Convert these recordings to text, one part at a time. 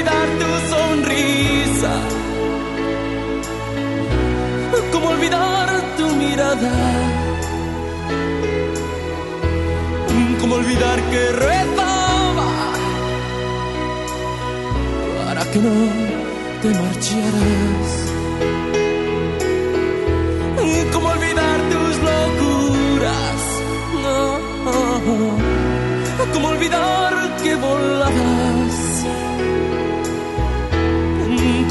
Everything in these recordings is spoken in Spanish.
Olvidar tu sonrisa? ¿Cómo olvidar tu mirada? ¿Cómo olvidar que rezaba para que no te marcharas?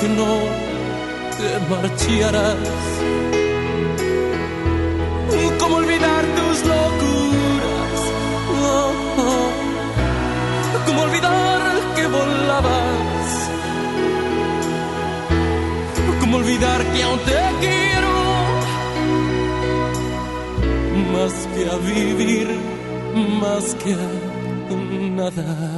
Que no te marcharas? ¿Cómo olvidar tus locuras? ¿Cómo olvidar que volabas? ¿Cómo olvidar que aún te quiero? Más que a vivir, más que a nada.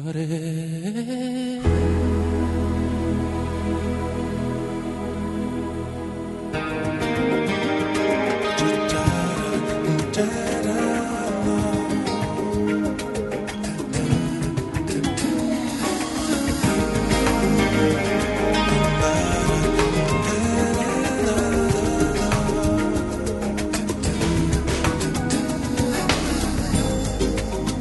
Olvidaré.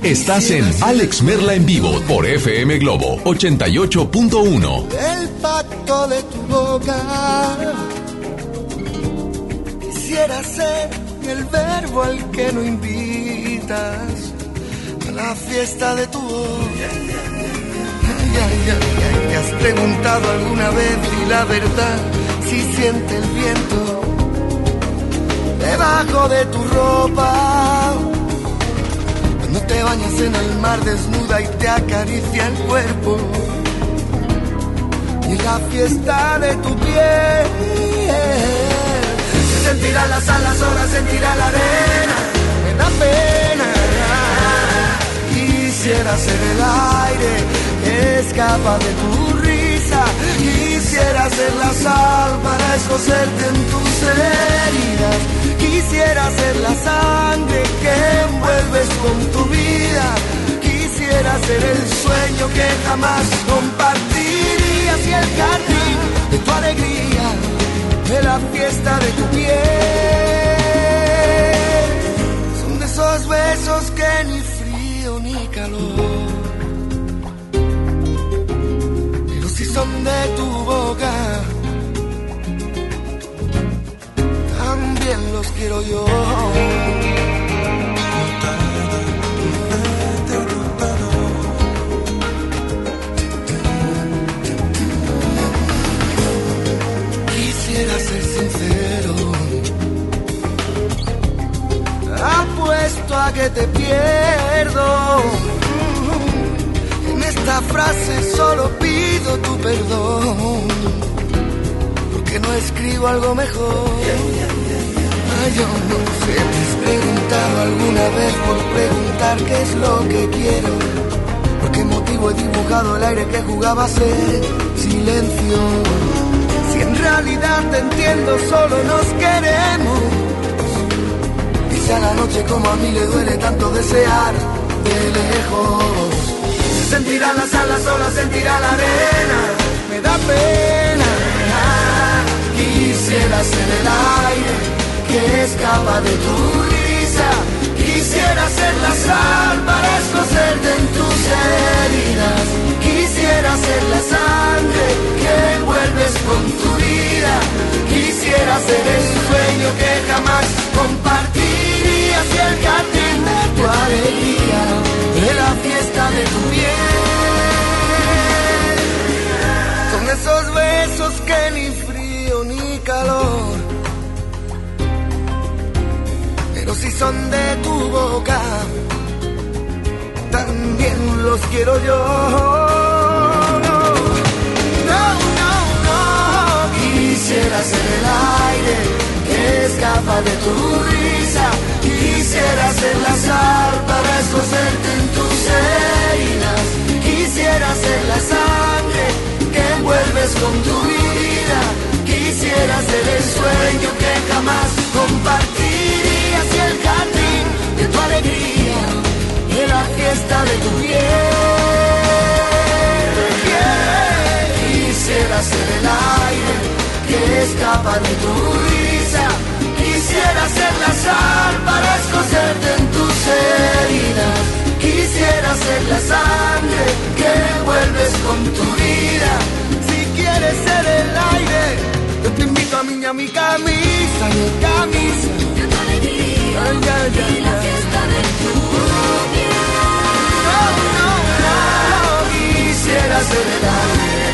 Estás en Alex Merla en vivo por FM Globo 88.1. El pacto de tu boca. Quisiera ser el verbo al que no invitas a la fiesta de tu voz. ¿Te has preguntado alguna vez y la verdad si siente el viento debajo de tu ropa? Te bañas en el mar desnuda y te acaricia el cuerpo. Y la fiesta de tu piel. Se sentirá las alas, ahora sentirá la arena. Me da pena. Quisiera ser el aire que escapa de tu risa. Quisiera ser la sal para escocerte en tus heridas. Quisiera ser la sangre que envuelves con tu vida. Quisiera ser el sueño que jamás compartirías y el jardín de tu alegría, de la fiesta de tu piel. Son de esos besos que ni frío ni calor. Son de tu boca. También los quiero yo. Quisiera ser sincero. Apuesto a que te pierdo. En esta frase solo pido tu perdón. Porque no escribo algo mejor. Ay, yo no sé, te has preguntado alguna vez por preguntar qué es lo que quiero. ¿Por qué motivo he dibujado el aire que jugaba a ser silencio? Si en realidad te entiendo, solo nos queremos. Dice a la noche como a mí le duele tanto desear de lejos. Se sentirá las alas, solo sentirá la arena. Me da pena. Quisiera ser el aire que escapa de tu risa. Quisiera ser la sal para escocerte en tus heridas. Quisiera ser la sangre que envuelves con tu vida. Quisiera ser el sueño que jamás compartirías y el jardín alegría, de la fiesta de tu piel. Son esos besos que ni frío ni calor pero si son de tu boca, también los quiero yo. No, no. Quisiera ser el aire que escapa de tu risa. Quisiera ser la sal para escocerte en tus heridas. Quisiera ser la sangre que envuelves con tu vida. Quisiera ser el sueño que jamás compartirías y el jardín de tu alegría, de la fiesta de tu piel. Quisiera ser el aire que escapa de tu risa. Quisiera ser la sal para escocerte en tus heridas. Quisiera ser la sangre que envuelves con tu vida. Si quieres ser el aire, yo te invito a mí a mi camisa, mi camisa. Ay, ay, ay, ay. No, no, no, quisiera ser el aire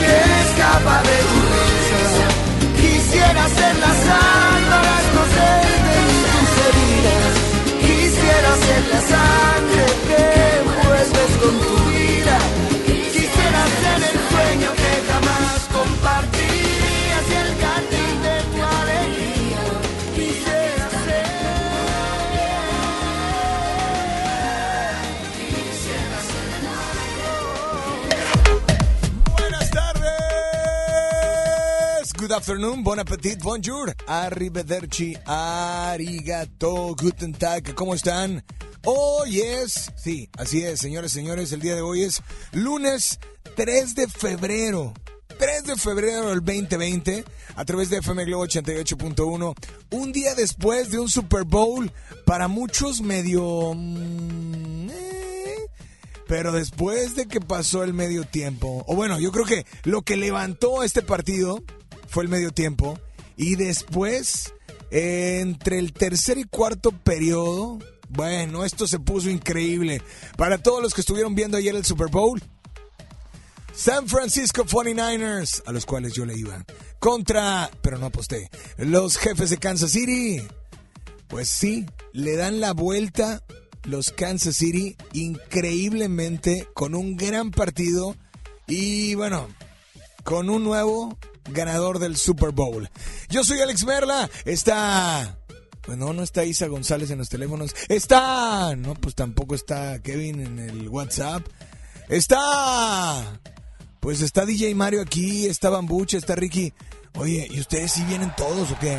que escapa de tu. Quisiera ser la sal para escocerte en tus heridas. Quisiera ser la sangre que envuelves con tu Good afternoon, bon appetit, bonjour, arrivederci, arigato, guten tag, ¿cómo están? Oh, yes, sí, así es, señores, señores, el día de hoy es lunes 3 de febrero. 3 de febrero del 2020 a través de FM Globo 88.1. Un día después de un Super Bowl para muchos medio... mm, eh, Pero después de que pasó el medio tiempo, o bueno, yo creo que lo que levantó este partido fue el medio tiempo. Y después, entre el tercer y cuarto periodo, bueno, esto se puso increíble. Para todos los que estuvieron viendo ayer el Super Bowl, San Francisco 49ers, a los cuales yo le iba, contra, pero no aposté, los jefes de Kansas City. Pues sí, le dan la vuelta los Kansas City increíblemente con un gran partido y bueno, con un nuevo ganador del Super Bowl. Yo soy Alex Merla, está... Pues no, no está Isa González en los teléfonos. Está... No, pues tampoco está Kevin en el WhatsApp. Está... Pues está DJ Mario aquí, está Bambucha, está Ricky. Oye, ¿y ustedes sí vienen todos o qué?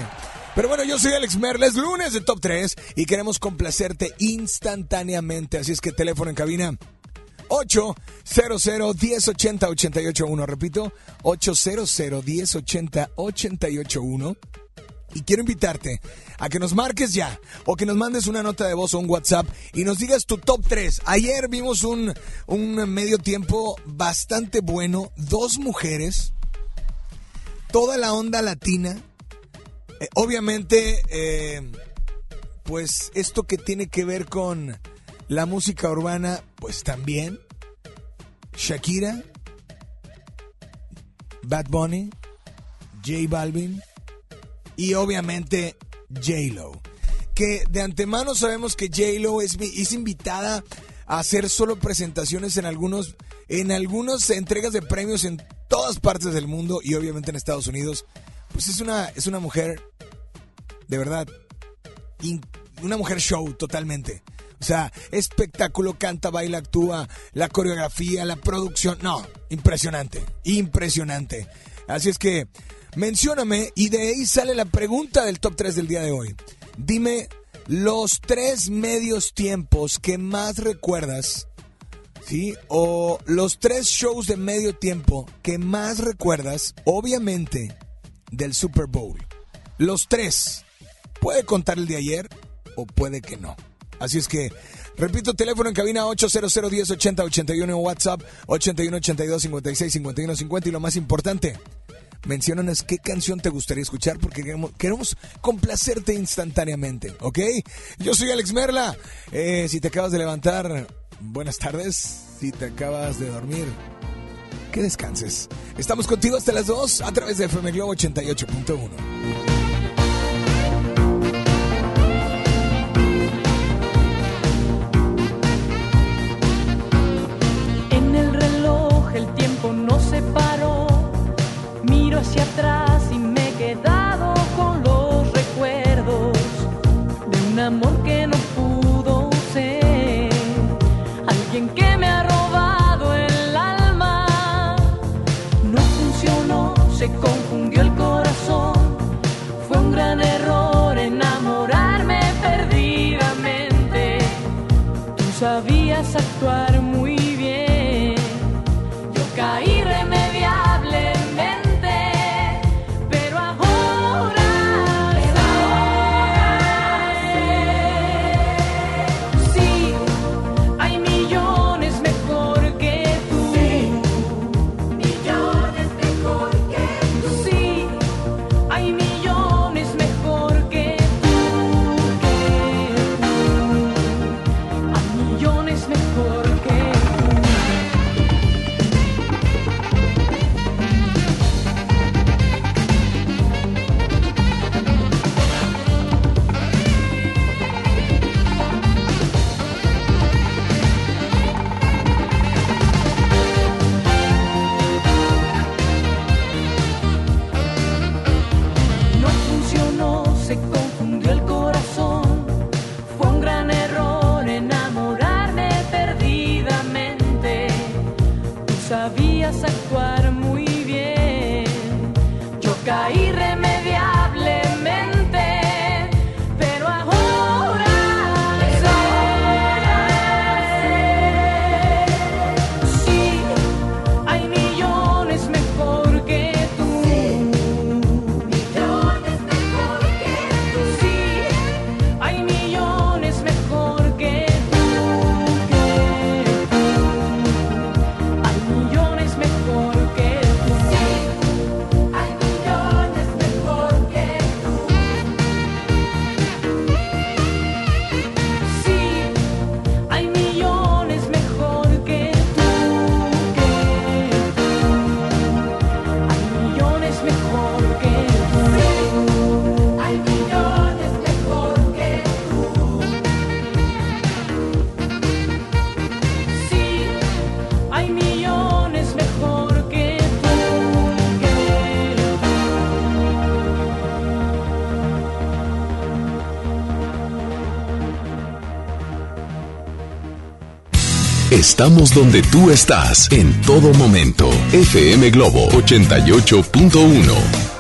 Pero bueno, yo soy Alex Merla, es lunes de Top 3 y queremos complacerte instantáneamente. Así es que teléfono en cabina 800 1080 881. Repito, 800 1080 881. Y quiero invitarte a que nos marques ya o que nos mandes una nota de voz o un WhatsApp y nos digas tu top 3. Ayer vimos un, medio tiempo bastante bueno. Dos mujeres, toda la onda latina. Eh, obviamente, eh, pues esto que tiene que ver con la música urbana, pues también. Shakira, Bad Bunny, J Balvin y obviamente J-Lo. Que de antemano sabemos que J-Lo es, es invitada a hacer solo presentaciones en algunos en algunas entregas de premios en todas partes del mundo y obviamente en Estados Unidos. Pues es una es una mujer de verdad una mujer show totalmente. O sea, espectáculo, canta, baila, actúa, la coreografía, la producción. No, impresionante, impresionante. Así es que mencióname y de ahí sale la pregunta del top 3 del día de hoy. Dime los tres medios tiempos que más recuerdas, ¿sí? O los tres shows de medio tiempo que más recuerdas, obviamente, del Super Bowl. Los tres. Puede contar el de ayer o puede que no. Así es que, repito, teléfono en cabina 800 1080 81 WhatsApp 81 82 56 51 50 y lo más importante, menciónanos qué canción te gustaría escuchar porque queremos, queremos complacerte instantáneamente, ¿ok? Yo soy Alex Merla. Eh, si te acabas de levantar, buenas tardes. Si te acabas de dormir, que descanses. Estamos contigo hasta las 2 a través de FM Globo 88.1. hacia atrás Estamos donde tú estás en todo momento. FM Globo 88.1.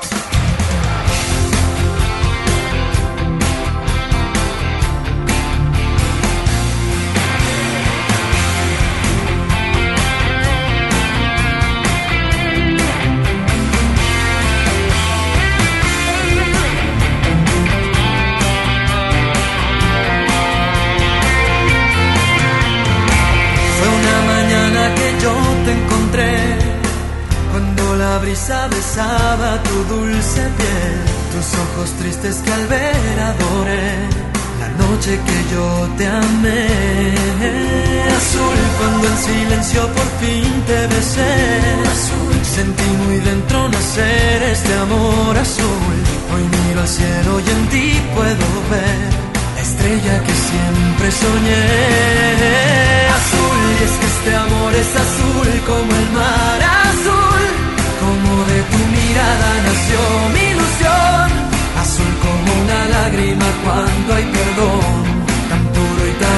debe ser. Azul. Sentí muy dentro nacer este amor azul. Hoy miro al cielo y en ti puedo ver la estrella que siempre soñé. Azul, y es que este amor es azul como el mar azul. Como de tu mirada nació mi ilusión. Azul como una lágrima cuando hay perdón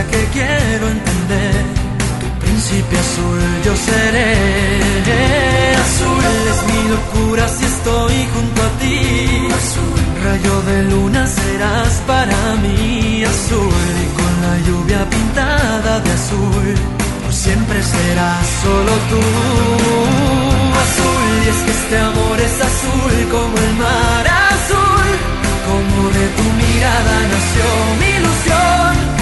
que quiero entender. Tu príncipe azul yo seré. Azul es mi locura si estoy junto a ti. Azul, rayo de luna serás para mí. Azul y con la lluvia pintada de azul. Por siempre serás solo tú. Azul y es que este amor es azul como el mar azul. Como de tu mirada nació mi ilusión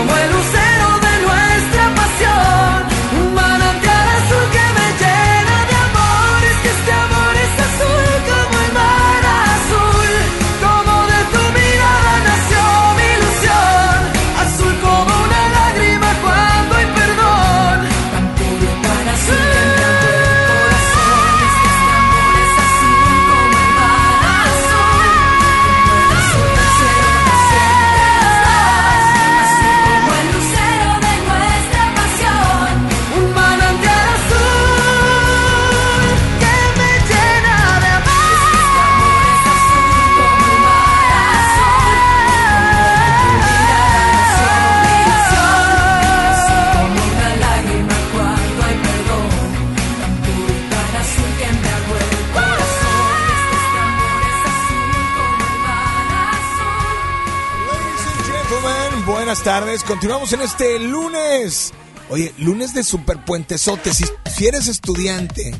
tardes. Continuamos en este lunes. Oye, lunes de superpuentesote. Si, si eres estudiante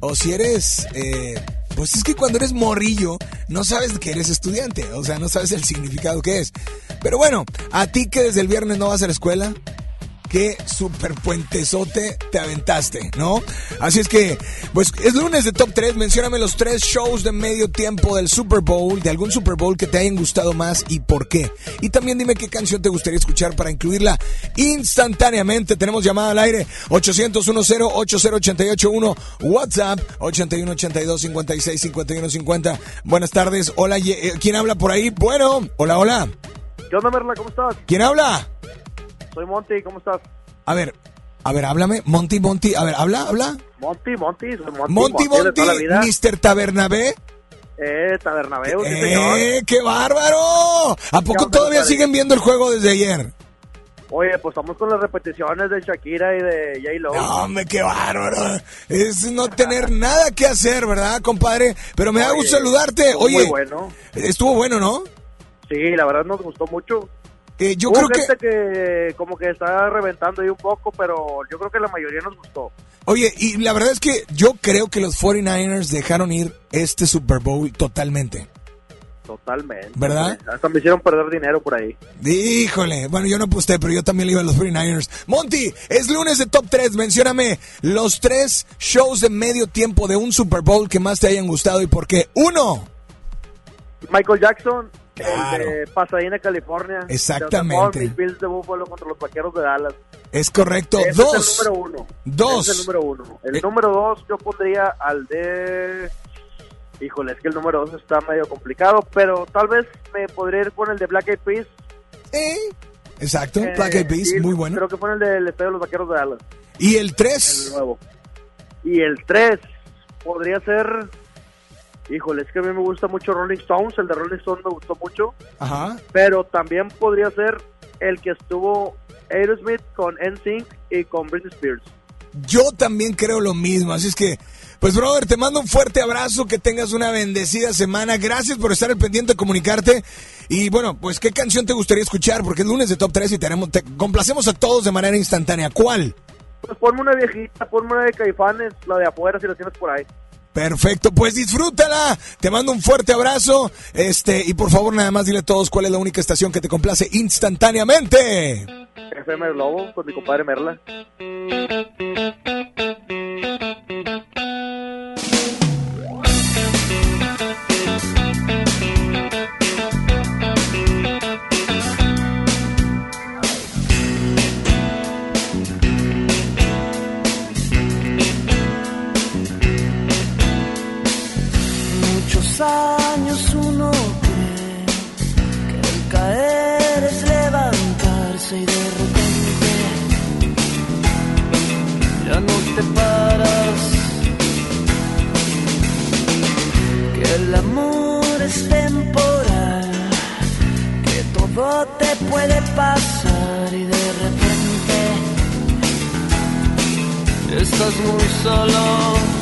o si eres... Eh, pues es que cuando eres morrillo no sabes que eres estudiante. O sea, no sabes el significado que es. Pero bueno, a ti que desde el viernes no vas a la escuela, qué super puentezote te aventaste, ¿no? Así es que, pues es lunes de Top 3, mencióname los tres shows de medio tiempo del Super Bowl, de algún Super Bowl que te hayan gustado más y por qué. Y también dime qué canción te gustaría escuchar para incluirla instantáneamente. Tenemos llamada al aire 800 10 80881 WhatsApp 81 82 56 51 50. Buenas tardes. Hola, eh, ¿quién habla por ahí? Bueno, hola, hola. ¿Qué onda, Merla? ¿Cómo estás? ¿Quién habla? Soy Monty, ¿cómo estás? A ver, a ver, háblame. Monty, Monty. A ver, habla, habla. Monty, Monty, soy Monty. Monty, Monty, vida. Mr. Tabernabé. Eh, Tabernabeu, sí, señor. ¡Eh, qué bárbaro! ¿A poco todavía siguen viendo el juego desde ayer? Oye, pues estamos con las repeticiones de Shakira y de J-Lo. No, hombre, qué bárbaro. Es no tener nada que hacer, ¿verdad, compadre? Pero me da Oye, gusto saludarte. Oye, muy bueno. estuvo bueno, ¿no? Sí, la verdad nos gustó mucho. Eh, yo Hubo creo que... gente que... como que está reventando ahí un poco, pero yo creo que la mayoría nos gustó. Oye, y la verdad es que yo creo que los 49ers dejaron ir este Super Bowl totalmente. Totalmente. ¿Verdad? Hasta me hicieron perder dinero por ahí. Híjole, bueno, yo no aposté, pero yo también le iba a los 49ers. Monty, es lunes de Top 3, mencióname los tres shows de medio tiempo de un Super Bowl que más te hayan gustado y por qué. Uno, Michael Jackson, Claro. el de Pasadena, California. Exactamente. De los Bills de Buffalo contra los Vaqueros de Dallas. es correcto. Ese Dos, es el número uno. Dos. Ese es el número uno. El Eh. número dos yo pondría al de... Híjole, es que el número dos está medio complicado, pero tal vez me podría ir con el de Black Eyed Peas. eh, exacto, Eh, Black Eyed Peas, muy bueno. Creo que fue el del Estadio de los Vaqueros de Dallas, Y el el tres, nuevo. Y el tres podría ser... Híjole, es que a mí me gusta mucho Rolling Stones, el de Rolling Stones me gustó mucho, ajá, pero también podría ser el que estuvo Aerosmith con NSYNC y con Britney Spears. yo también creo lo mismo, así es que... Pues, brother, te mando un fuerte abrazo, que tengas una bendecida semana. Gracias por estar al pendiente de comunicarte. Y bueno, pues, ¿qué canción te gustaría escuchar? Porque es lunes de Top 3 y tenemos, te complacemos a todos de manera instantánea. ¿Cuál? Pues ponme una viejita, ponme una de Caifanes, la de afuera si la tienes por ahí. Perfecto, pues disfrútala. Te mando un fuerte abrazo. Este, y por favor, nada más dile a todos cuál es la única estación que te complace instantáneamente. FM Globo con mi compadre Merla. Años uno cree que el caer es levantarse y de repente ya no te paras. Que el amor es temporal, que todo te puede pasar y de repente estás muy solo.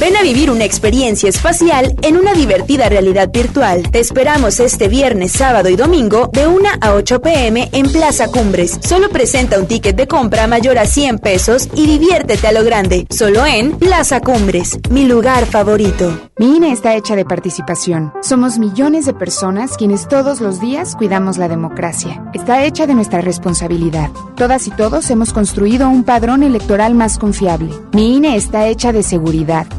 Ven a vivir una experiencia espacial en una divertida realidad virtual. Te esperamos este viernes, sábado y domingo de 1 a 8 pm en Plaza Cumbres. Solo presenta un ticket de compra mayor a 100 pesos y diviértete a lo grande. Solo en Plaza Cumbres, mi lugar favorito. Mi INE está hecha de participación. Somos millones de personas quienes todos los días cuidamos la democracia. Está hecha de nuestra responsabilidad. Todas y todos hemos construido un padrón electoral más confiable. Mi INE está hecha de seguridad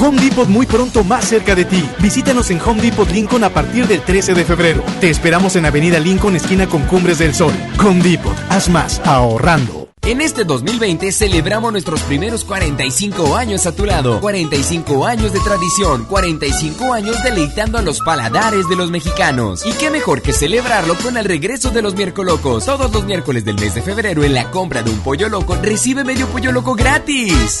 Home Depot muy pronto más cerca de ti. Visítanos en Home Depot Lincoln a partir del 13 de febrero. Te esperamos en Avenida Lincoln, esquina con Cumbres del Sol. Home Depot, haz más, ahorrando. En este 2020 celebramos nuestros primeros 45 años a tu lado. 45 años de tradición, 45 años deleitando a los paladares de los mexicanos. Y qué mejor que celebrarlo con el regreso de los miércoles. Todos los miércoles del mes de febrero en la compra de un pollo loco recibe medio pollo loco gratis.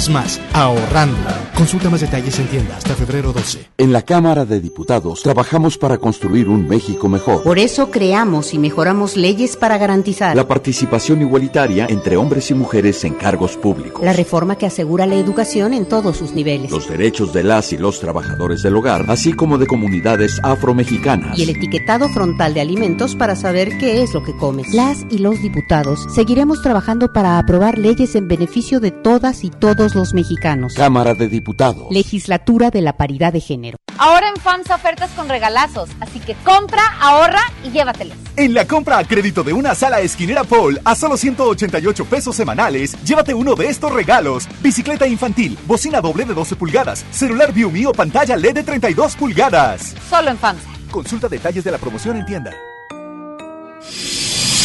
Haz más, ahorrando. Consulta más detalles en tienda hasta febrero 12. En la Cámara de Diputados trabajamos para construir un México mejor. Por eso creamos y mejoramos leyes para garantizar la participación igualitaria entre hombres y mujeres en cargos públicos. La reforma que asegura la educación en todos sus niveles. Los derechos de las y los trabajadores del hogar, así como de comunidades afromexicanas. Y el etiquetado frontal de alimentos para saber qué es lo que comes. Las y los diputados seguiremos trabajando para aprobar leyes en beneficio de todas y todos los mexicanos. Cámara de Diputados. Legislatura de la Paridad de Género. Ahora en FAMSA ofertas con regalazos, así que compra, ahorra y llévatelos. En la compra a crédito de una sala esquinera Paul a solo 188 pesos semanales, llévate uno de estos regalos: bicicleta infantil, bocina doble de 12 pulgadas, celular View o pantalla LED de 32 pulgadas. Solo en FAMSA. Consulta detalles de la promoción en tienda.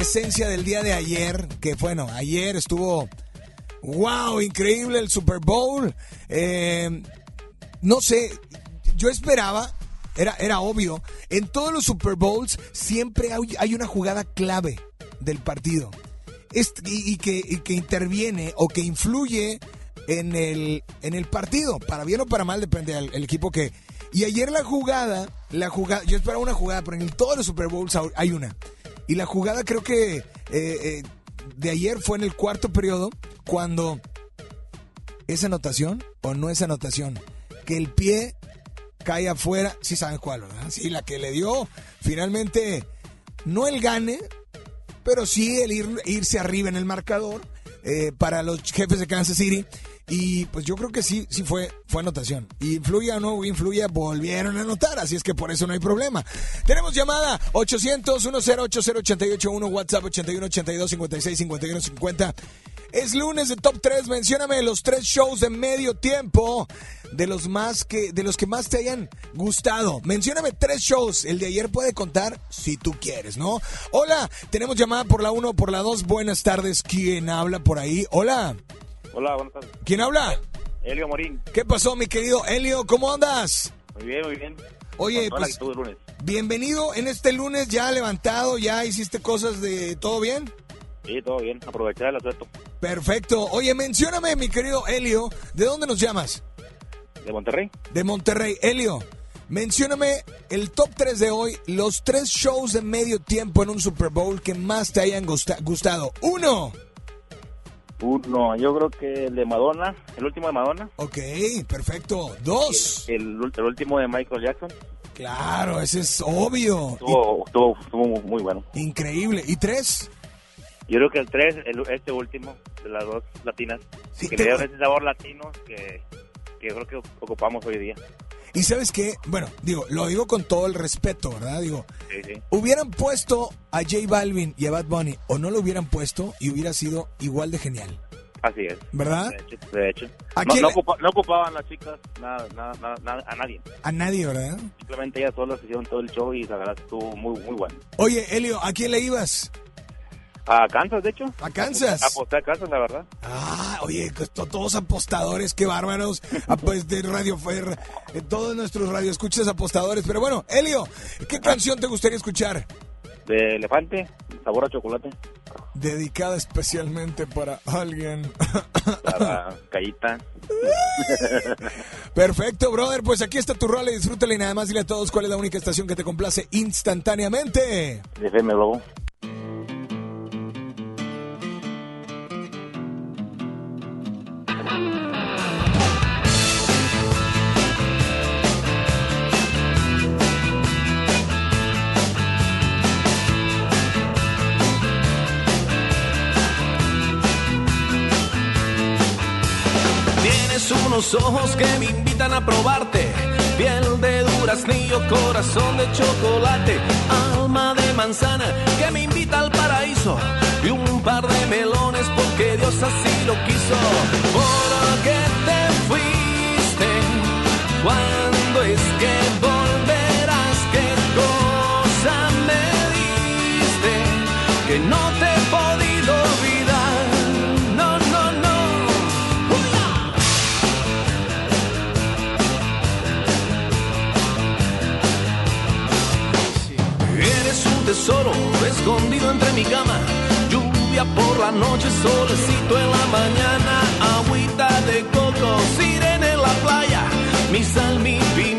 Esencia del día de ayer, que bueno, ayer estuvo, wow, increíble el Super Bowl. Eh, no sé, yo esperaba, era, era obvio, en todos los Super Bowls siempre hay, una jugada clave del partido y que interviene o que influye en el, en el partido, para bien o para mal, depende del el equipo que... Y ayer la jugada, la jugada, yo esperaba una jugada, pero en todos los Super Bowls hay una. Y la jugada creo que eh, eh, de ayer fue en el cuarto periodo, cuando ¿Es anotación o no es anotación? Que el pie cae afuera, sí saben cuál, ¿verdad? Sí, la que le dio finalmente, no el gane, pero sí el ir- irse arriba en el marcador eh, para los jefes de Kansas City. Y pues yo creo que sí, sí fue, fue anotación. Y influya o no influya, volvieron a anotar, así es que por eso no hay problema. Tenemos llamada 800-1080-881, WhatsApp 8182-56-51-50. Es lunes de Top 3, mencióname los tres shows de medio tiempo de los más que de los que más te hayan gustado. Mencióname tres shows, el de ayer puede contar si tú quieres, ¿no? Hola, tenemos llamada por la 1, por la 2. Buenas tardes. ¿Quién habla por ahí? Hola. Hola, buenas tardes. ¿Quién habla? Elio Morín. ¿Qué pasó, mi querido Elio? ¿Cómo andas? Muy bien, muy bien. Oye, pues lunes. bienvenido en este lunes ya levantado, ya hiciste cosas de todo bien. Sí, todo bien. Aprovechar el asueto Perfecto. Oye, mencióname, mi querido Elio, ¿de dónde nos llamas? de Monterrey. De Monterrey. Elio, mencióname el top 3 de hoy, los tres shows de medio tiempo en un Super Bowl que más te hayan gusta- gustado. Uno. Uno, yo creo que el de Madonna, el último de Madonna. Ok, perfecto. Dos. El, el último de Michael Jackson. Claro, ese es obvio. Estuvo, estuvo, estuvo muy- bueno. Increíble. ¿Y tres? Yo creo que el 3, el, este último, de las dos latinas, que te- le dieron ese sabor latino que, que creo que ocupamos hoy día. Y sabes qué, bueno, digo, lo digo con todo el respeto, ¿verdad? Digo, Sí, sí. hubieran puesto a J Balvin y a Bad Bunny o no lo hubieran puesto y hubiera sido igual de genial. Así es. ¿Verdad? De hecho. de hecho. ¿A No, quién no le- ocupa- no ocupaban las chicas nada, nada, nada, nada- a nadie. A nadie, ¿verdad? Simplemente ellas solas hicieron todo el show y la verdad estuvo muy, muy bueno. Oye, Elio, ¿a quién le ibas? A Kansas, de hecho. ¿A Kansas? Aposté a Kansas, la verdad. Ah, oye, to- todos apostadores, qué bárbaros. Ah, pues de Radio Fer, eh, todos nuestros radioescuchas apostadores. Pero bueno, Elio, ¿qué canción te gustaría escuchar? De elefante, sabor a chocolate. Dedicada especialmente para alguien. Para Cayita. Perfecto, brother. Pues aquí está tu rol y disfrútala y nada más dile a todos cuál es la única estación que te complace instantáneamente. FM Globo. Unos ojos que me invitan a probarte. Piel de duraznillo, corazón de chocolate. Alma de manzana que me invita al paraíso. Y un par de melones porque Dios así lo quiso. ¿Por qué te fuiste? ¿Cuándo es que volverás? ¿Qué cosa me diste? Que no te he podido olvidar. No, no, no. Eres un tesoro escondido entre mi cama. Noche, solecito en la mañana. Agüita de coco, sirena en la playa. Mi sal, mi pimienta,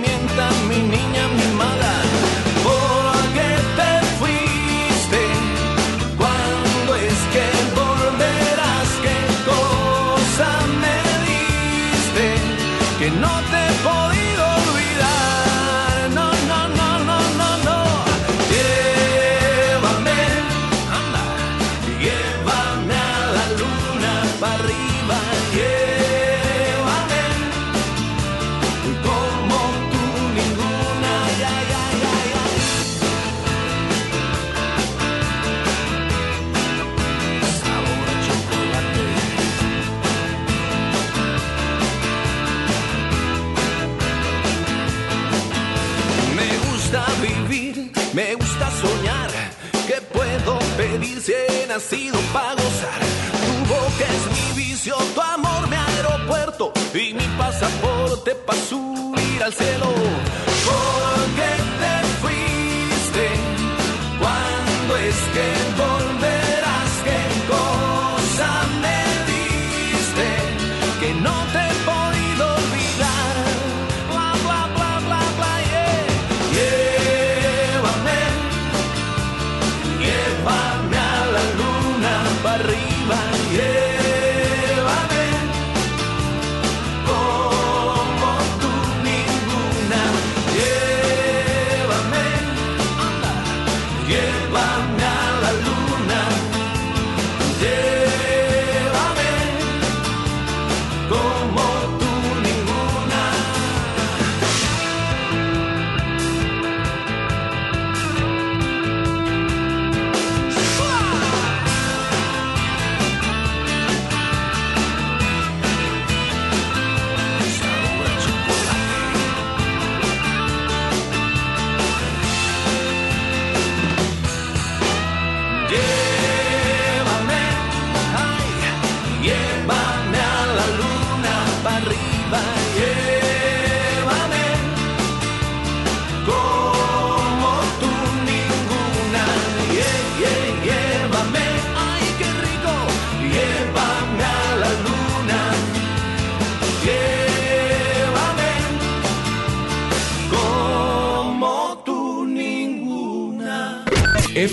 nacido para gozar. Tu boca es mi vicio, tu amor mi aeropuerto y mi pasaporte para subir al cielo.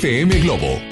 FM Globo.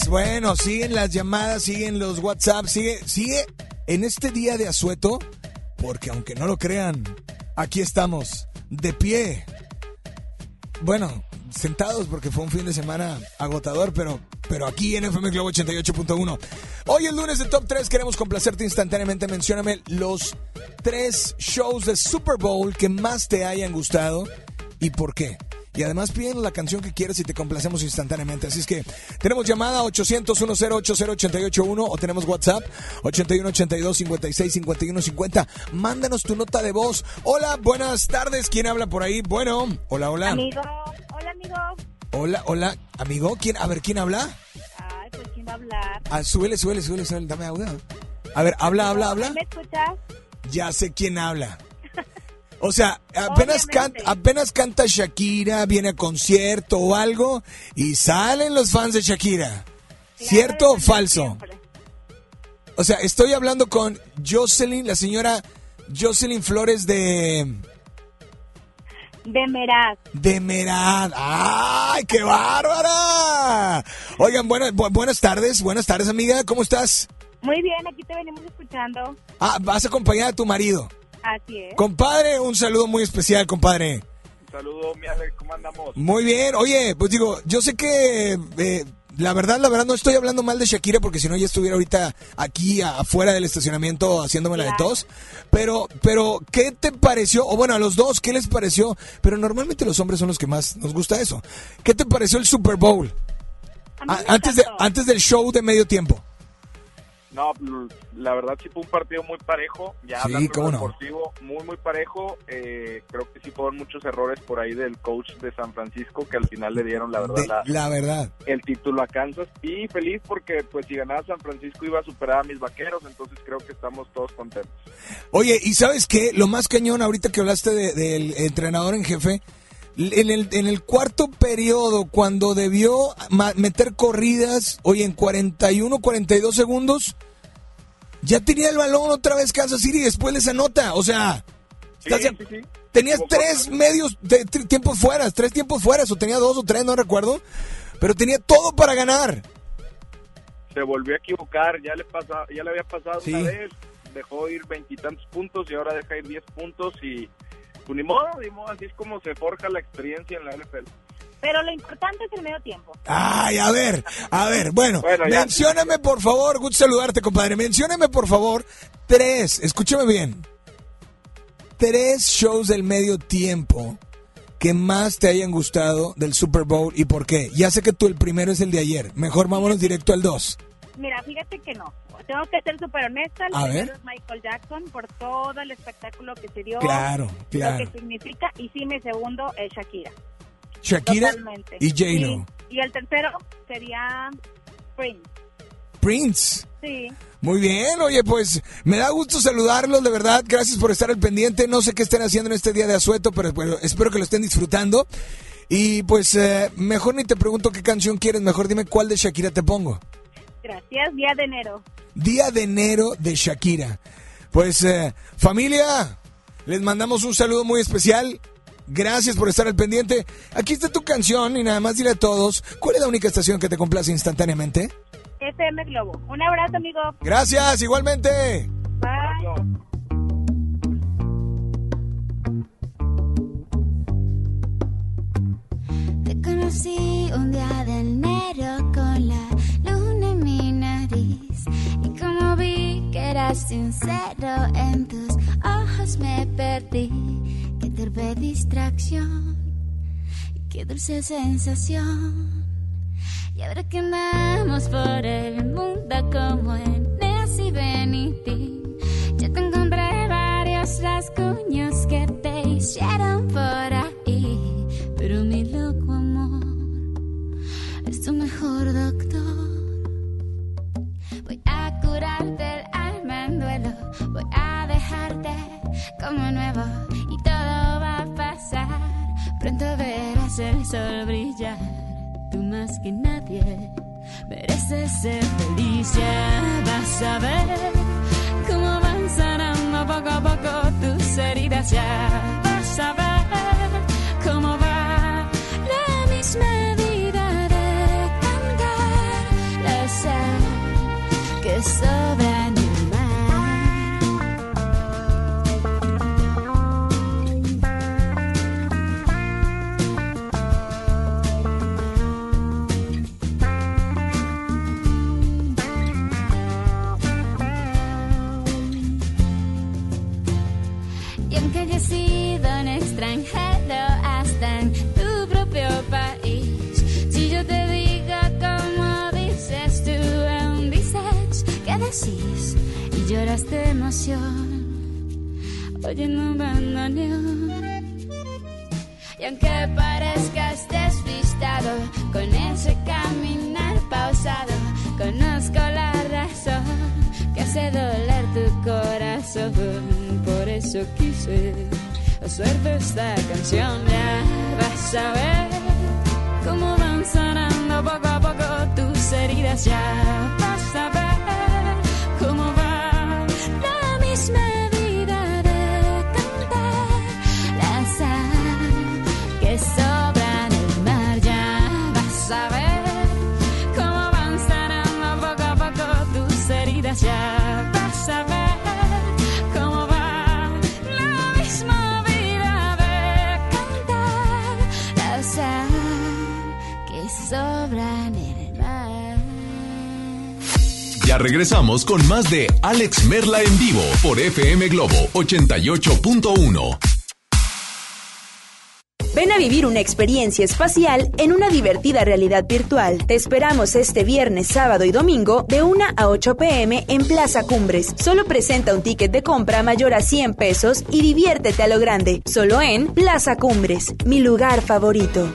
Más. Bueno, siguen las llamadas, siguen los WhatsApp, sigue, sigue en este día de asueto, porque aunque no lo crean, aquí estamos, de pie. Bueno, sentados porque fue un fin de semana agotador, pero, pero aquí en FM Globo 88.1. Hoy el lunes de Top 3 queremos complacerte instantáneamente. Mencióname los tres shows de Super Bowl que más te hayan gustado y por qué. Y además piden la canción que quieras y te complacemos instantáneamente. Así es que tenemos llamada 800 1080881 o tenemos WhatsApp 8182 56 51 50. Mándanos tu nota de voz. Hola, buenas tardes. ¿Quién habla por ahí? Bueno, hola, hola. Amigo, hola amigo. Hola, hola, amigo. ¿Quién? A ver, ¿quién habla? Ay, pues quién va a hablar. Ah, súbele, súbele, súbele, súbele. Dame audio. A ver, habla, habla, habla. ¿Me escuchas? Ya sé quién habla. O sea, apenas, canta, apenas canta Shakira, viene a concierto o algo y salen los fans de Shakira. ¿Cierto o falso? O sea, estoy hablando con Jocelyn, la señora Jocelyn Flores de... De Meraz. De Merad. ¡Ay, qué bárbara! Oigan, buenas, bu- buenas tardes, buenas tardes, amiga. ¿Cómo estás? Muy bien, aquí te venimos escuchando. Ah, vas a acompañar a tu marido. Así es. Compadre, un saludo muy especial, compadre. Un saludo, mi Alex, ¿cómo andamos? Muy bien, oye, pues digo, yo sé que eh, la verdad, la verdad no estoy hablando mal de Shakira porque si no ya estuviera ahorita aquí afuera del estacionamiento haciéndome la de tos. Pero, pero, ¿qué te pareció? O bueno, a los dos, ¿qué les pareció? Pero normalmente los hombres son los que más nos gusta eso. ¿Qué te pareció el Super Bowl? A- antes, de, antes del show de medio tiempo. No, la verdad sí fue un partido muy parejo, ya Sí, hablando de no. deportivo, muy muy parejo. Eh, creo que sí fueron muchos errores por ahí del coach de San Francisco que al final le dieron la verdad De- la- la verdad. el título a Kansas y feliz porque pues si ganaba San Francisco iba a superar a mis vaqueros, entonces creo que estamos todos contentos. Oye, ¿y sabes qué? Lo más cañón ahorita que hablaste de- del entrenador en jefe, en el, en el cuarto periodo, cuando debió meter corridas, oye, en 41, 42 segundos, ya tenía el balón otra vez Kansas City y después les anota. O sea, ¿estás de- tenías tres medios de, tri- tiempos fuera, tres tiempos fuera, o tenía dos o tres, no recuerdo, pero tenía todo para ganar. Se volvió a equivocar, ya le pasa, ya le había pasado una vez, dejó ir veintitantos puntos y ahora deja ir diez puntos y pues ni modo, ni modo, así es como se forja la experiencia en la NFL. Pero lo importante es el medio tiempo. Ay, a ver, a ver, bueno, Bueno, mencióname por favor, gusto saludarte, compadre. Mencióname por favor tres, escúchame bien, tres shows del medio tiempo que más te hayan gustado del Super Bowl y por qué. Ya sé que tú el primero es el de ayer, mejor vámonos directo al dos. Mira, fíjate que no. Tengo que ser súper honesta. El A primero ver. es Michael Jackson por todo el espectáculo que se dio. Claro, claro. Lo que significa. Y sí, mi segundo es Shakira. Shakira Totalmente. y J-Lo. Y el tercero sería Prince. Prince. Sí. Muy bien, oye, pues me da gusto saludarlos, de verdad. Gracias por estar al pendiente. No sé qué estén haciendo en este día de asueto, pero, pero espero que lo estén disfrutando. Y pues eh, mejor ni te pregunto qué canción quieres, mejor dime cuál de Shakira te pongo. Gracias. Día de enero. Día de enero de Shakira. Pues eh, familia, les mandamos un saludo muy especial. Gracias por estar al pendiente. Aquí está tu canción y nada más dile a todos, ¿cuál es la única estación que te complace instantáneamente? FM Globo. Un abrazo, amigo. Gracias, igualmente. Bye. Te conocí un día de enero con la luna en mi nariz y como vi que eras sincero en tus ojos me perdí. Torpe distracción y qué dulce sensación. Y ahora que andamos por el mundo como en Nancy Benitín, ya te encontré varios rasguños que te hicieron por ahí. Pero mi loco amor es tu mejor doctor. Como nuevo y todo va a pasar. Pronto verás el sol brillar, tú más que nadie mereces ser feliz. Ya vas a ver cómo van sanando poco a poco tus heridas. Ya emoción, oyendo un bandoneón. Y aunque parezcas despistado con ese caminar pausado, conozco la razón que hace doler tu corazón. Por eso quise hacerte esta canción. Ya vas a ver cómo van sanando poco a poco tus heridas. Ya vas Regresamos con más de Alex Merla en vivo por FM Globo 88.1. Ven a vivir una experiencia espacial en una divertida realidad virtual. Te esperamos este viernes, sábado y domingo de 1 a 8 pm en Plaza Cumbres. Solo presenta un ticket de compra mayor a 100 pesos y diviértete a lo grande. Solo en Plaza Cumbres, mi lugar favorito.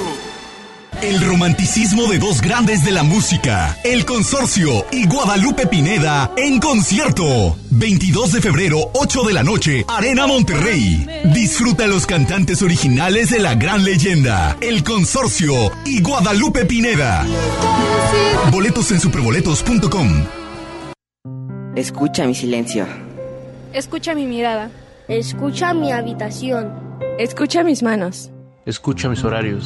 El romanticismo de dos grandes de la música, El Consorcio y Guadalupe Pineda en concierto. 22 de febrero, 8 de la noche, Arena Monterrey. Disfruta los cantantes originales de la gran leyenda, El Consorcio y Guadalupe Pineda. Boletos en superboletos.com. Escucha mi silencio. Escucha mi mirada. Escucha mi habitación. Escucha mis manos. Escucha mis horarios.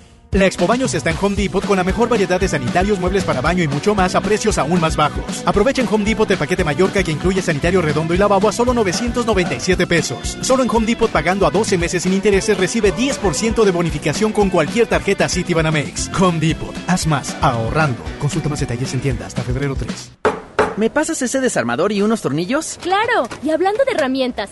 La Expo Baños está en Home Depot con la mejor variedad de sanitarios, muebles para baño y mucho más a precios aún más bajos. Aprovecha en Home Depot el paquete Mallorca que incluye sanitario redondo y lavabo a solo 997 pesos. Solo en Home Depot pagando a 12 meses sin intereses recibe 10% de bonificación con cualquier tarjeta Citibanamex. Home Depot, haz más ahorrando. Consulta más detalles en tienda hasta febrero 3. ¿Me pasas ese desarmador y unos tornillos? Claro, y hablando de herramientas,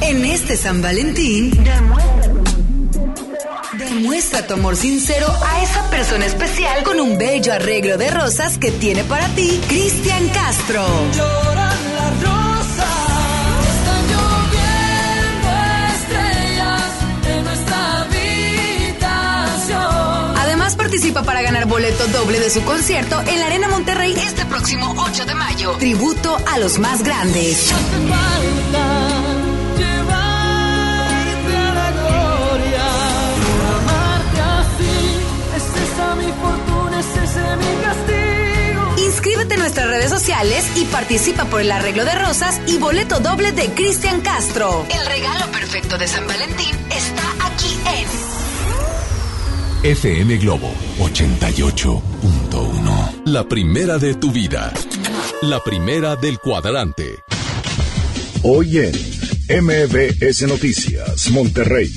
En este San Valentín, demuestra tu amor sincero a esa persona especial con un bello arreglo de rosas que tiene para ti Cristian Castro. Lloran las rosas, están lloviendo estrellas en nuestra habitación. Además participa para ganar boleto doble de su concierto en la Arena Monterrey este próximo 8 de mayo. Tributo a los más grandes. Especiales y participa por el arreglo de rosas y boleto doble de Cristian Castro. El regalo perfecto de San Valentín está aquí en FM Globo 88.1. La primera de tu vida. La primera del cuadrante. Hoy en MBS Noticias, Monterrey.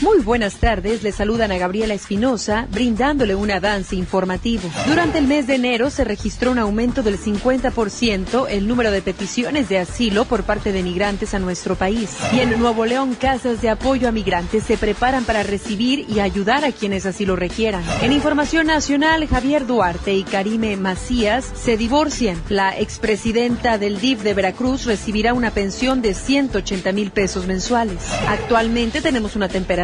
Muy buenas tardes, le saludan a Gabriela Espinosa, brindándole un avance informativo. Durante el mes de enero se registró un aumento del 50% el número de peticiones de asilo por parte de migrantes a nuestro país. Y en Nuevo León, casas de apoyo a migrantes se preparan para recibir y ayudar a quienes así lo requieran. En información nacional, Javier Duarte y Karime Macías se divorcian. La expresidenta del DIF de Veracruz recibirá una pensión de 180 mil pesos mensuales. Actualmente tenemos una temperatura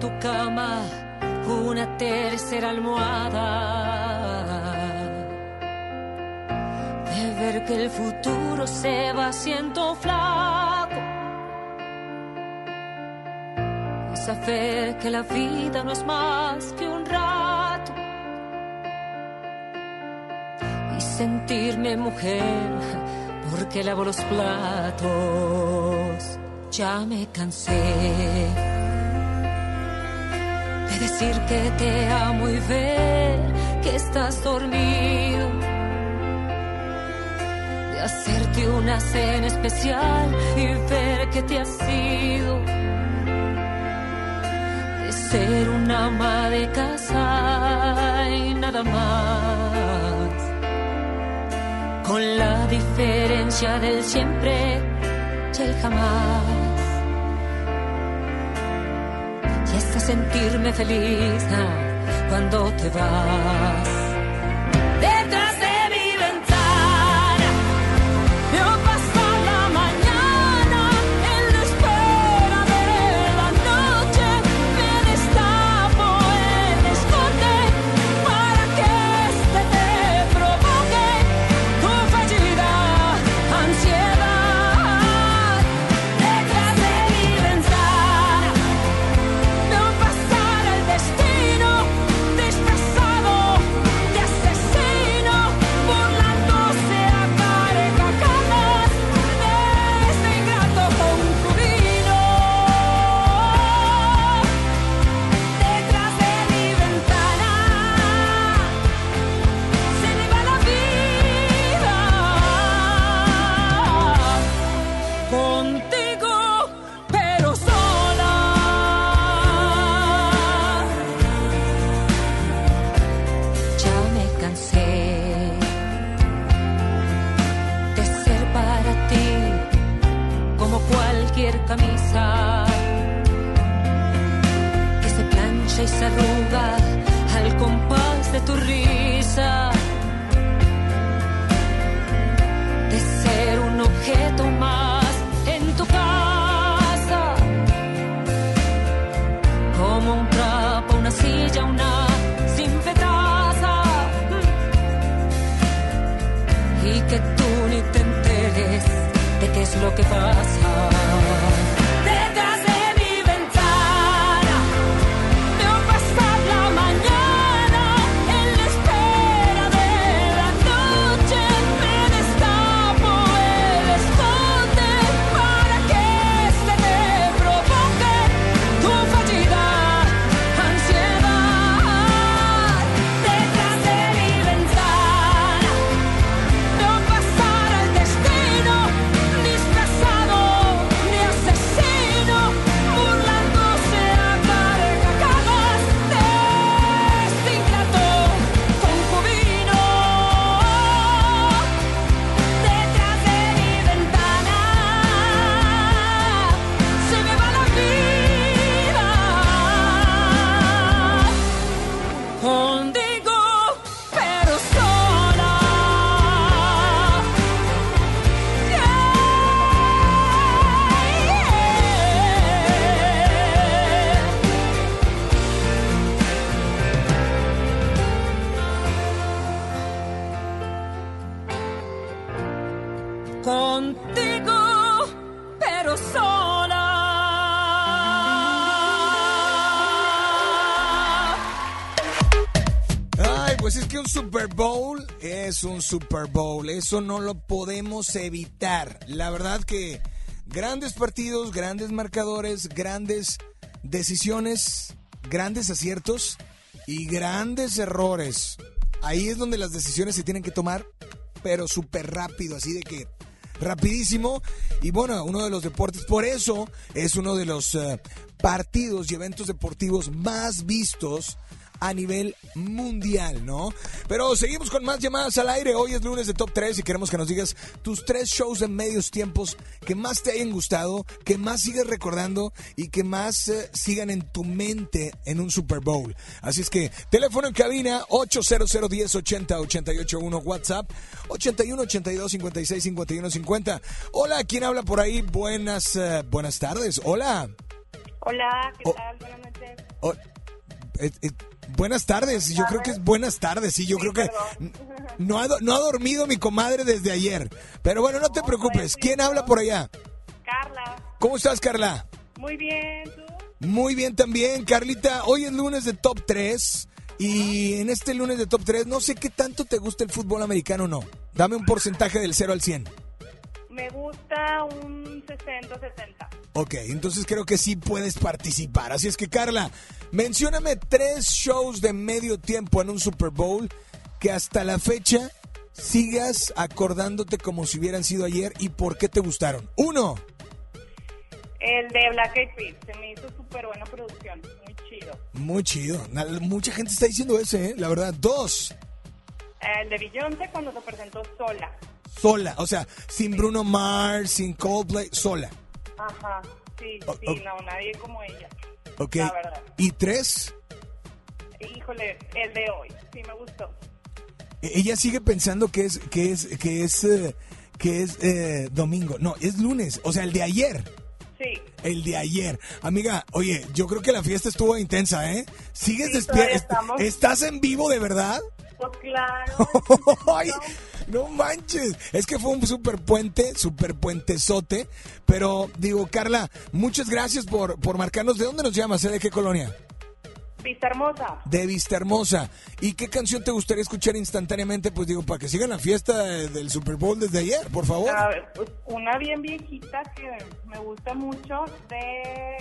Tu cama una tercera almohada. De ver que el futuro se va haciendo flaco. De saber que la vida no es más que un rato. Y sentirme mujer porque lavo los platos. Ya me cansé de decir que te amo y ver que estás dormido, de hacerte una cena especial y ver que te has ido, de ser una ama de casa y nada más. Con la diferencia del siempre y el jamás. Sentirme feliz ah, cuando te vas. Es lo que pasa. Un Super Bowl. Eso no lo podemos evitar. La verdad que grandes partidos, grandes marcadores, grandes decisiones, grandes aciertos y grandes errores. Ahí es donde las decisiones se tienen que tomar, pero súper rápido, así de que rapidísimo. Y bueno, uno de los deportes, por eso es uno de los eh, partidos y eventos deportivos más vistos a nivel mundial, ¿no? Pero seguimos con más llamadas al aire. Hoy es lunes de Top 3 y queremos que nos digas tus tres shows en medios tiempos que más te hayan gustado, que más sigues recordando y que más eh, sigan en tu mente en un Super Bowl. Así es que teléfono en cabina 800 10 80 881 WhatsApp 81 82 56 51 50. Hola, ¿quién habla por ahí? Buenas eh, buenas tardes. Hola. Hola, ¿qué Oh. tal? Buenas noches. Oh, eh, eh, buenas tardes, yo creo que es buenas tardes, sí, yo creo que no ha, no ha dormido mi comadre desde ayer. Pero bueno, no te preocupes, ¿quién habla por allá? Carla. ¿Cómo estás, Carla? Muy bien, ¿tú? Muy bien también, Carlita. Hoy es lunes de Top 3 y en este lunes de Top 3 no sé qué tanto te gusta el fútbol americano o no. Dame un porcentaje del 0 al 100. Me gusta un 60-70. Ok, entonces creo que sí puedes participar. Así es que, Carla, mencióname tres shows de medio tiempo en un Super Bowl que hasta la fecha sigas acordándote como si hubieran sido ayer y por qué te gustaron. Uno, El de Black Eyed Peas, se me hizo súper buena producción, muy chido. muy chido. Mucha gente está diciendo ese, ¿eh? la verdad. Dos, El de Beyoncé cuando se presentó sola. Sola. O sea, sin Bruno Mars, sin Coldplay, sola. Ajá, sí, sí, oh. no, nadie como ella. Ok. La verdad. Y tres, Híjole, el de hoy, sí me gustó. e- ella sigue pensando que es, que es, que es, eh, que es eh, domingo. No, es lunes. O sea, el de ayer. Sí. El de ayer. Amiga, oye, yo creo que la fiesta estuvo intensa, ¿eh? ¿Sigues Sí, despierta? ¿Estás en vivo de verdad? Pues claro. No manches. Es que fue un super puente, super puentezote. Pero digo, Carla, muchas gracias por, por marcarnos. ¿De dónde nos llamas? eh? ¿De qué colonia? Vista hermosa. De Vista Hermosa. ¿Y qué canción te gustaría escuchar instantáneamente? Pues digo, para que sigan la fiesta de- del Super Bowl desde ayer, por favor. A ver, pues, una bien viejita que me gusta mucho de,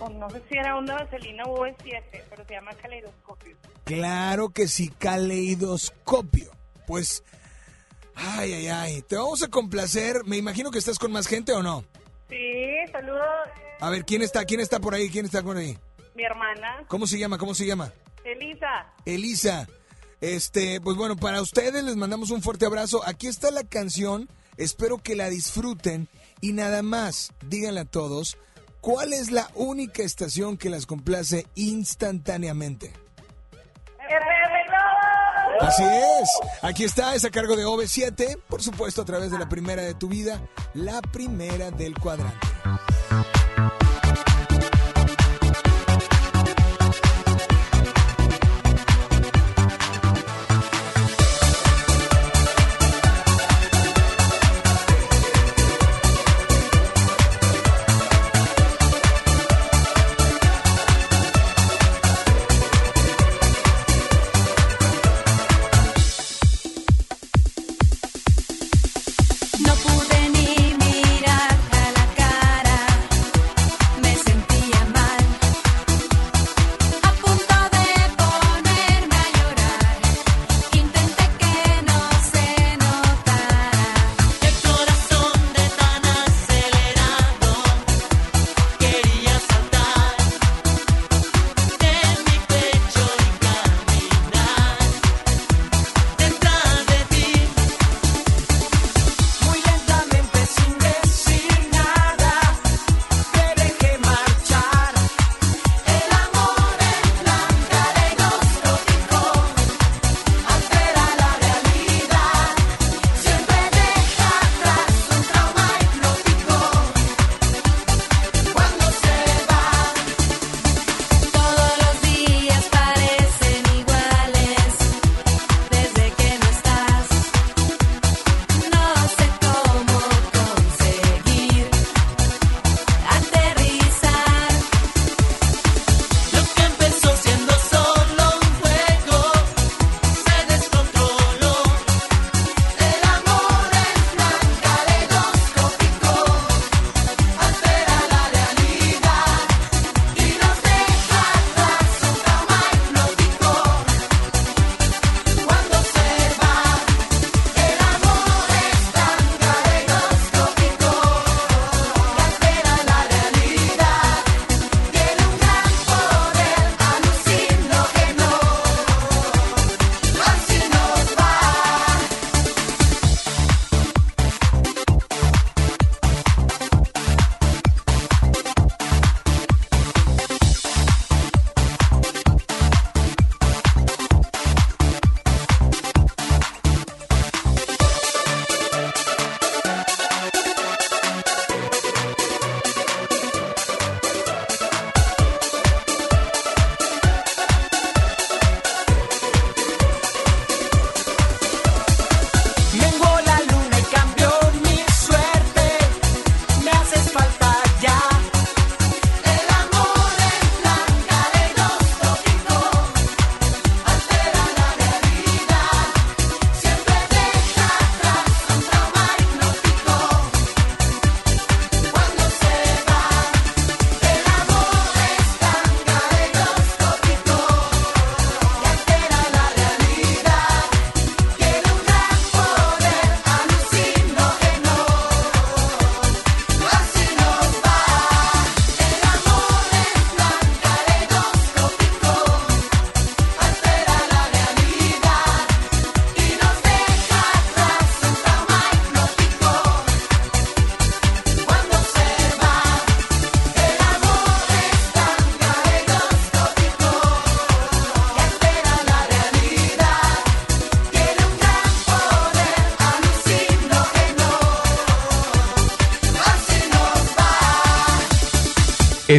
o no sé si era una vaselina o V7, pero se llama Caleidoscopio. Claro que sí, caleidoscopio. Pues, ay, ay, ay. Te vamos a complacer. Me imagino que estás con más gente o no. Sí, saludos, A ver, ¿quién está? ¿Quién está por ahí? ¿Quién está por ahí? mi hermana, ¿Cómo se llama? ¿Cómo se llama? Elisa. Elisa. Este, pues bueno, para ustedes les mandamos un fuerte abrazo. Aquí está la canción. Espero que la disfruten. Y nada más, díganle a todos, ¿cuál es la única estación que las complace instantáneamente? Así es. Aquí está, es a cargo de OV7, por supuesto a través de la primera de tu vida, la primera del cuadrante.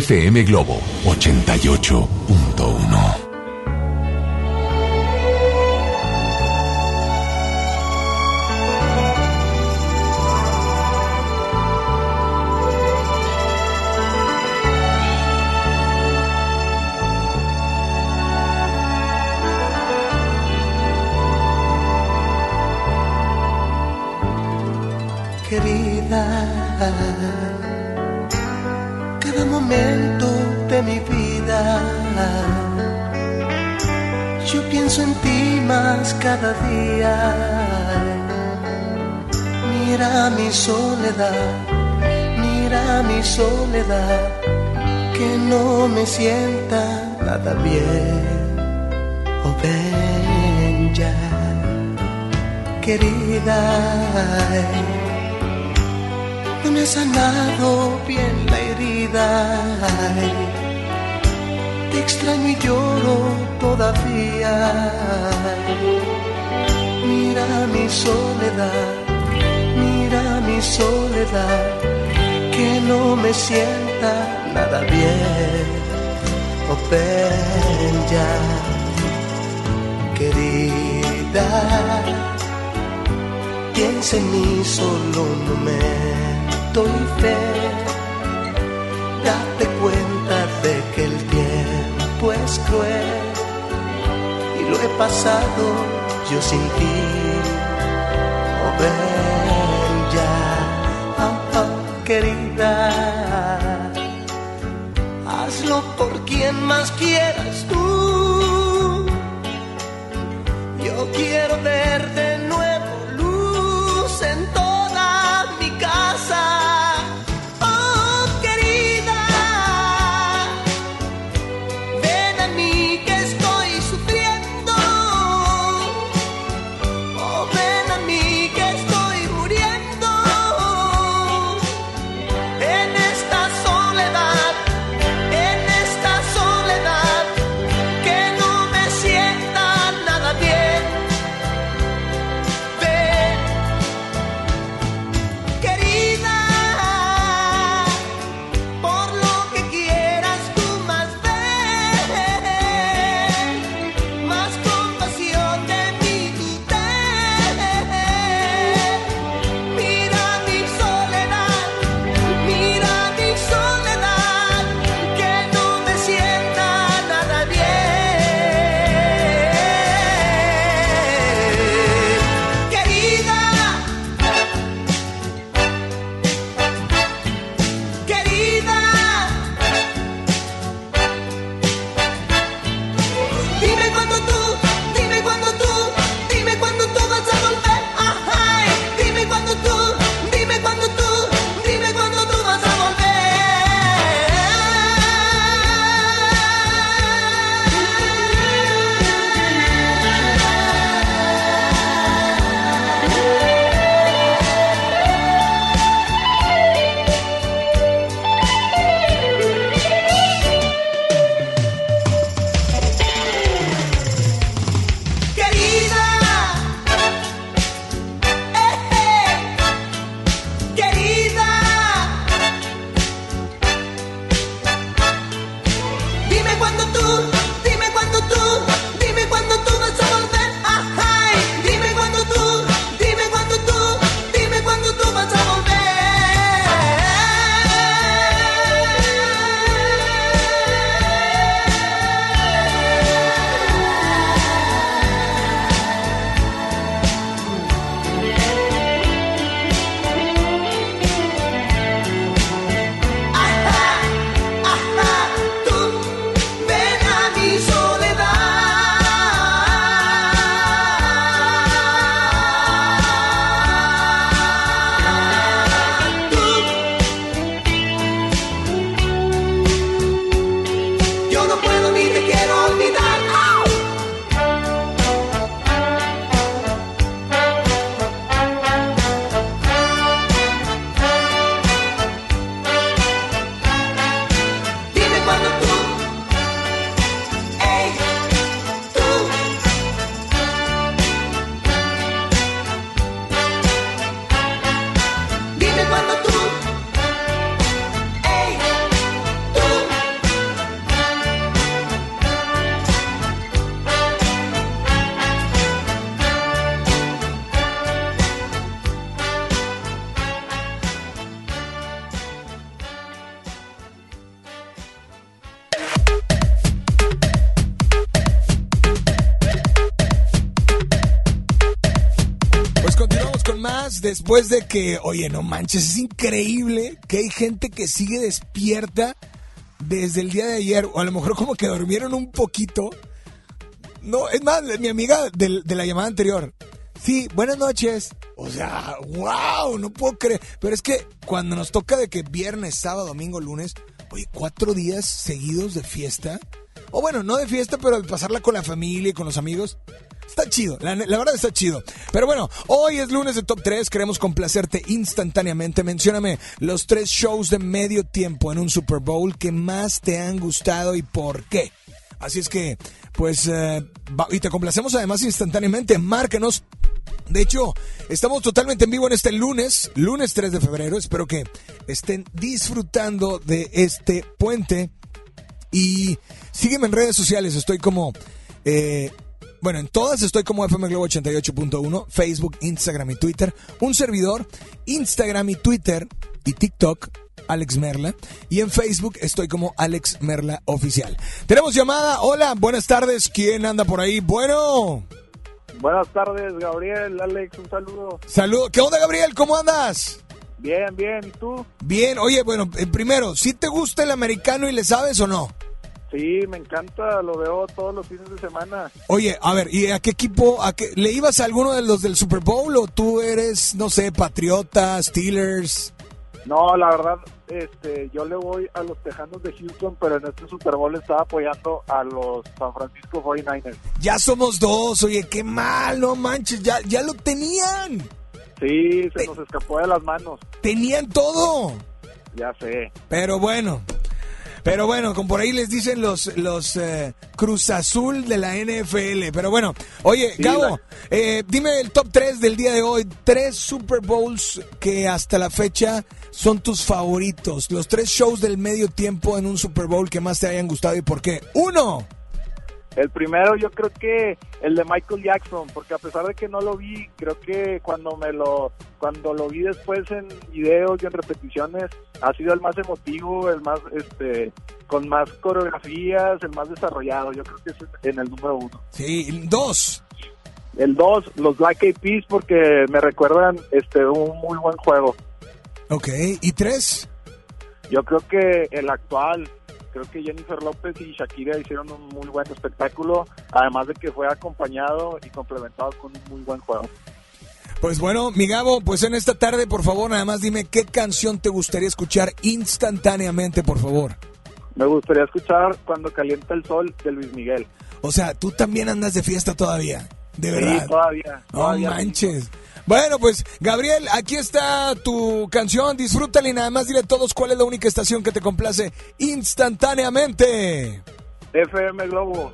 FM Globo 88.1. ven ya, querida. No me ha sanado bien la herida. Te extraño y lloro todavía. Mira mi soledad, mira mi soledad, que no me sienta nada bien. Oh, ven ya, querida, piensa en mí solo un momento y fe. Date cuenta de que el tiempo es cruel y lo he pasado yo sin ti. Oh, oh, oh, querida. Hazlo por quien más quieras tú. Yo quiero verte después de que, oye, no manches, es increíble que hay gente que sigue despierta desde el día de ayer, o a lo mejor como que durmieron un poquito. No, es más, mi amiga de, de la llamada anterior. Sí, buenas noches. O sea, wow, no puedo creer. Pero es que cuando nos toca de que viernes, sábado, domingo, lunes, oye, cuatro días seguidos de fiesta. O bueno, no de fiesta, pero pasarla con la familia y con los amigos. Está chido, la, la, verdad está chido. Pero bueno, hoy es lunes de Top 3, queremos complacerte instantáneamente. Mencióname los tres shows de medio tiempo en un Super Bowl que más te han gustado y por qué. Así es que, pues, eh, y te complacemos además instantáneamente. Márcanos. De hecho, estamos totalmente en vivo en este lunes, lunes 3 de febrero. Espero que estén disfrutando de este puente. Y sígueme en redes sociales, estoy como... Eh, bueno, en todas estoy como FM Globo 88.1, Facebook, Instagram y Twitter. Un servidor, Instagram y Twitter y TikTok, Alex Merla. Y en Facebook estoy como Alex Merla Oficial. Tenemos llamada. Hola, buenas tardes. ¿Quién anda por ahí? Bueno. Buenas tardes, Gabriel. Alex, un saludo. Saludo. ¿Qué onda, Gabriel? ¿Cómo andas? Bien, bien. ¿Y tú? Bien. Oye, bueno, eh, primero, ¿sí te gusta el americano y le sabes o no? Sí, me encanta, lo veo todos los fines de semana. Oye, a ver, ¿y a qué equipo, a qué, le ibas a alguno de los del Super Bowl o tú eres, no sé, Patriotas, Steelers? No, la verdad, este, yo le voy a los Tejanos de Houston, pero en este Super Bowl estaba apoyando a los San Francisco 49ers. Ya somos dos, oye, qué mal, no manches, ya, ya lo tenían. Sí, se nos escapó de las manos. Tenían todo. Ya sé. Pero bueno, pero bueno, como por ahí les dicen los, los eh, Cruz Azul de la NFL. Pero bueno, oye, Sí, Gabo, eh, dime el top 3 del día de hoy. Tres Super Bowls que hasta la fecha son tus favoritos. Los tres shows del medio tiempo en un Super Bowl que más te hayan gustado y por qué. Uno. El primero yo creo que el de Michael Jackson, porque a pesar de que no lo vi, creo que cuando me lo cuando lo vi después en videos y en repeticiones ha sido el más emotivo, el más este con más coreografías, el más desarrollado. Yo creo que es en el número uno. Sí, dos. El dos, los Black Eyed Peas, porque me recuerdan este un muy buen juego. Ok, ¿y tres? Yo creo que el actual, creo que Jennifer López y Shakira hicieron un muy buen espectáculo, además de que fue acompañado y complementado con un muy buen juego. Pues bueno, mi Gabo, pues en esta tarde, por favor, nada más dime qué canción te gustaría escuchar instantáneamente, por favor. Me gustaría escuchar Cuando calienta el sol de Luis Miguel. O sea, tú también andas de fiesta todavía, de Sí, verdad. todavía. No todavía manches. Bueno, pues Gabriel, aquí está tu canción, disfrútala y nada más dile a todos cuál es la única estación que te complace instantáneamente. FM Globo.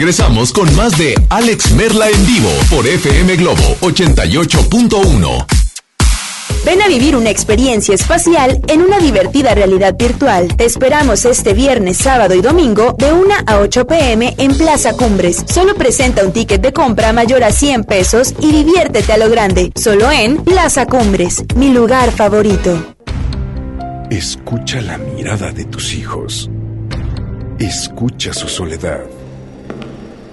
Regresamos con más de Alex Merla en vivo por FM Globo 88.1. Ven a vivir una experiencia espacial en una divertida realidad virtual. Te esperamos este viernes, sábado y domingo de 1 a 8 pm en Plaza Cumbres. Solo presenta un ticket de compra mayor a 100 pesos y diviértete a lo grande. Solo en Plaza Cumbres, mi lugar favorito. Escucha la mirada de tus hijos. Escucha su soledad.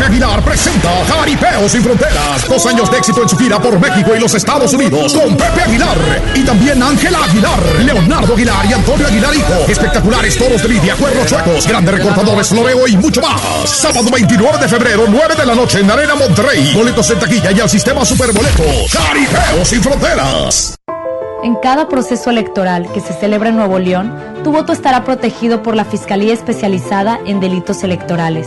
Pepe Aguilar presenta Jaripeo sin Fronteras. Dos años de éxito en su gira por México y los Estados Unidos con Pepe Aguilar. Y también Ángela Aguilar, Leonardo Aguilar y Antonio Aguilar Hijo. Espectaculares toros de lidia, cuernos chuecos, grandes recortadores, floreo y mucho más. Sábado 29 de febrero, 9 de la noche en Arena Monterrey. Boletos en taquilla y al sistema Superboletos. Jaripeo sin Fronteras. En cada proceso electoral que se celebra en Nuevo León, tu voto estará protegido por la Fiscalía Especializada en Delitos Electorales.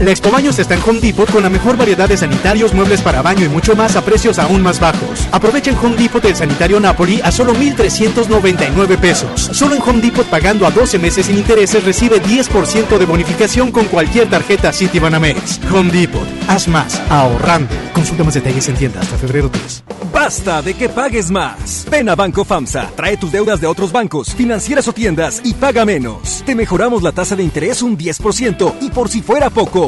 La Expo Baños está en Home Depot con la mejor variedad de sanitarios, muebles para baño y mucho más a precios aún más bajos. Aprovecha en Home Depot el sanitario Napoli a solo 1,399 pesos. Solo en Home Depot pagando a 12 meses sin intereses recibe 10% de bonificación con cualquier tarjeta Citibanamex. Home Depot, haz más ahorrando. Consulta más detalles en tienda hasta febrero 3. Basta de que pagues más. Ven a Banco FAMSA, trae tus deudas de otros bancos, financieras o tiendas y paga menos. Te mejoramos la tasa de interés un 10% y por si fuera poco,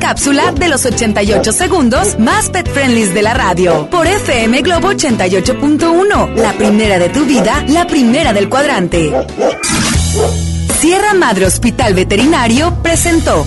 cápsula de los 88 segundos más pet friendly de la radio por FM Globo 88.1, la primera de tu vida, la primera del cuadrante. Sierra Madre Hospital Veterinario presentó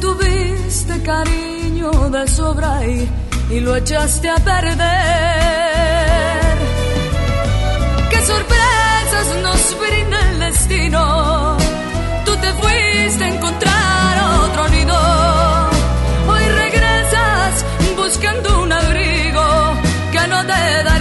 Tuviste cariño de sobra y, y lo echaste a perder. ¿Qué sorpresas nos brinda el destino? Tú te fuiste a encontrar otro nido. Hoy regresas buscando un abrigo que no te daré.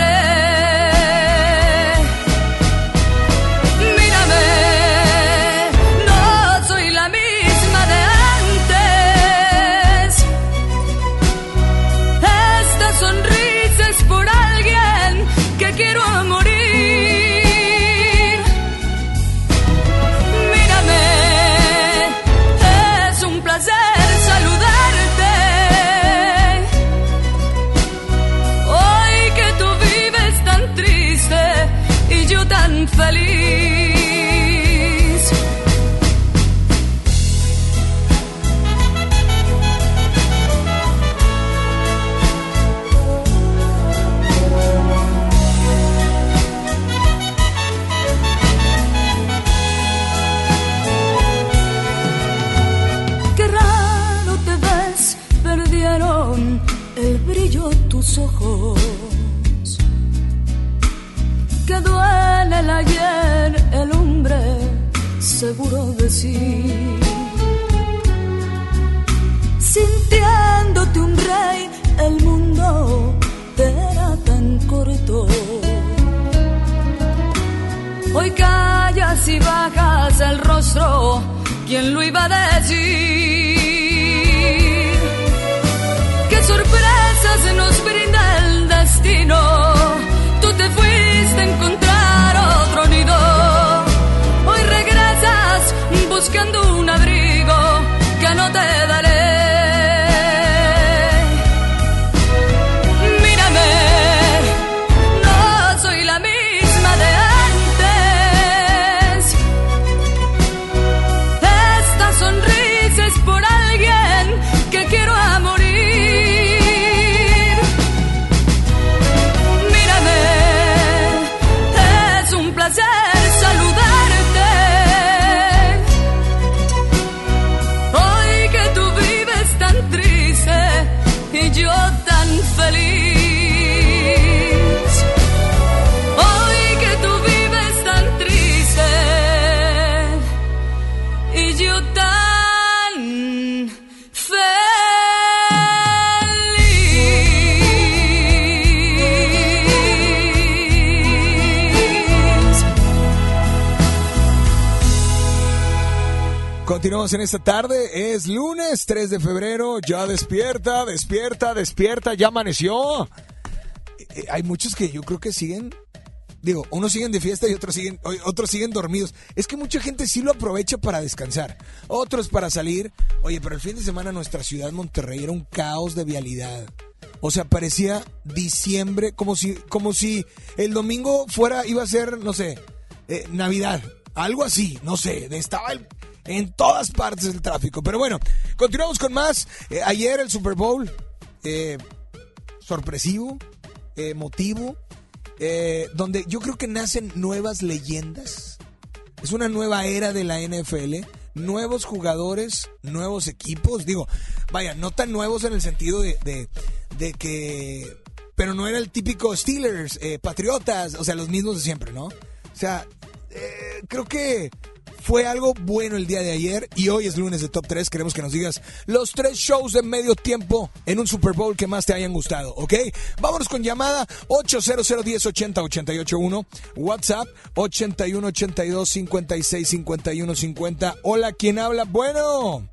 Sintiéndote un rey, el mundo te era tan corto. Hoy callas y bajas el rostro, ¿quién lo iba a decir? ¿Qué sorpresas nos brinda el destino? Buscando En esta tarde, es lunes 3 de febrero, ya despierta, despierta, despierta, ya amaneció. Eh, eh, Hay muchos que yo creo que siguen Digo, unos siguen de fiesta y otros siguen, otros siguen dormidos. Es que mucha gente sí lo aprovecha para descansar. Otros para salir. Oye, pero el fin de semana nuestra ciudad, Monterrey, era un caos de vialidad. O sea, parecía diciembre, como si, como si el domingo fuera, iba a ser, no sé, eh, Navidad. Algo así, no sé. Estaba el- en todas partes el tráfico. Pero bueno, continuamos con más. Eh, ayer el Super Bowl. eh, sorpresivo, emotivo, eh, donde yo creo que nacen nuevas leyendas. Es una nueva era de la NFL, nuevos jugadores, nuevos equipos. Digo, vaya, no tan nuevos en el sentido de, de, que... Pero no era el típico Steelers, eh, Patriotas, o sea, los mismos de siempre, ¿no? O sea, creo que fue algo bueno el día de ayer y hoy es lunes de Top 3. Queremos que nos digas los tres shows de medio tiempo en un Super Bowl que más te hayan gustado, ¿ok? Vámonos con llamada 800 1080 881 WhatsApp 81 82 56 51 50. Hola, ¿quién habla? Bueno.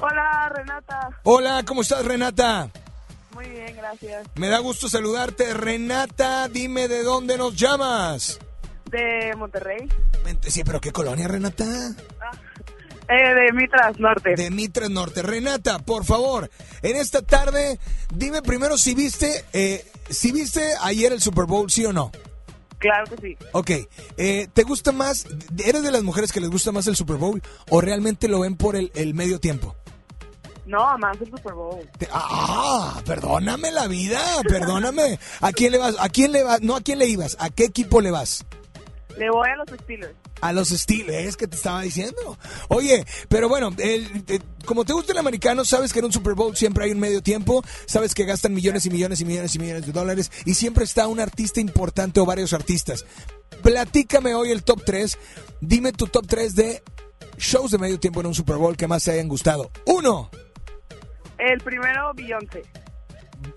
Hola, Renata. Hola, ¿cómo estás, Renata? Muy bien, gracias. Me da gusto saludarte. Renata, dime de dónde nos llamas. De Monterrey. Sí, pero ¿qué colonia, Renata? Eh, de Mitras Norte. De Mitras Norte. Renata, por favor, en esta tarde, dime primero si viste, eh, si viste ayer el Super Bowl, ¿sí o no? Claro que sí. Ok, eh, ¿te gusta más, eres de las mujeres que les gusta más el Super Bowl o realmente lo ven por el, el medio tiempo? No, más el Super Bowl. Ah, perdóname la vida, perdóname. ¿A quién le vas? ¿A quién le vas? No, ¿a quién le ibas? ¿A qué equipo le vas? Le voy a los Steelers. A los Steelers, que te estaba diciendo. Oye, pero bueno, el- como te gusta el americano, sabes que en un Super Bowl siempre hay un medio tiempo, sabes que gastan millones y millones y millones y millones de dólares y siempre está un artista importante o varios artistas. Platícame hoy el top 3, dime tu top 3 de shows de medio tiempo en un Super Bowl que más te hayan gustado. Uno, El primero, Beyoncé.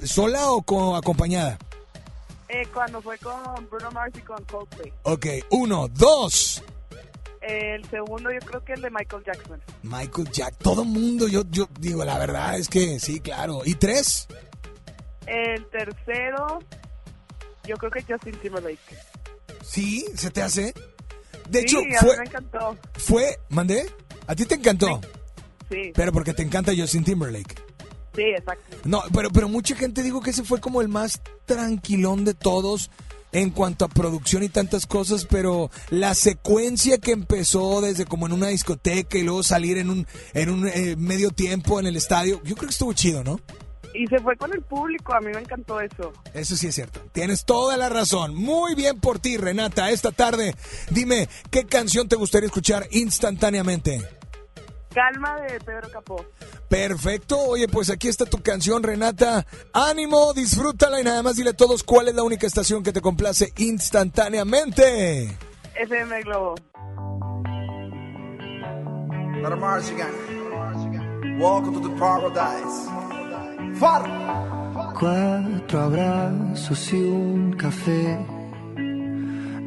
¿sola o co- acompañada? Eh, cuando fue con Bruno Mars y con Coldplay. Ok, uno, dos. El segundo, yo creo que el de Michael Jackson. Michael Jack, todo mundo, yo, yo digo, la verdad es que sí, claro. ¿Y tres? El tercero, yo creo que Justin Timberlake. Sí, ¿se te hace? De Sí, hecho, a mí fue, me encantó. fue, ¿mandé? ¿A ti te encantó? Sí, Pero porque te encanta Justin Timberlake. Sí, exacto. No, pero, pero mucha gente dijo que ese fue como el más tranquilón de todos en cuanto a producción y tantas cosas, pero la secuencia que empezó desde como en una discoteca y luego salir en un, en un eh, medio tiempo en el estadio, yo creo que estuvo chido, ¿no? Y se fue con el público, a mí me encantó eso. Eso sí es cierto. Tienes toda la razón. Muy bien por ti, Renata. Esta tarde, dime, ¿qué canción te gustaría escuchar instantáneamente? Calma de Pedro Capó. Perfecto. Oye, pues aquí está tu canción, Renata. Ánimo, disfrútala y nada más dile a todos cuál es la única estación que te complace instantáneamente. FM Globo. Let march again. Welcome to the paradise. Far. Cuatro abrazos y un café.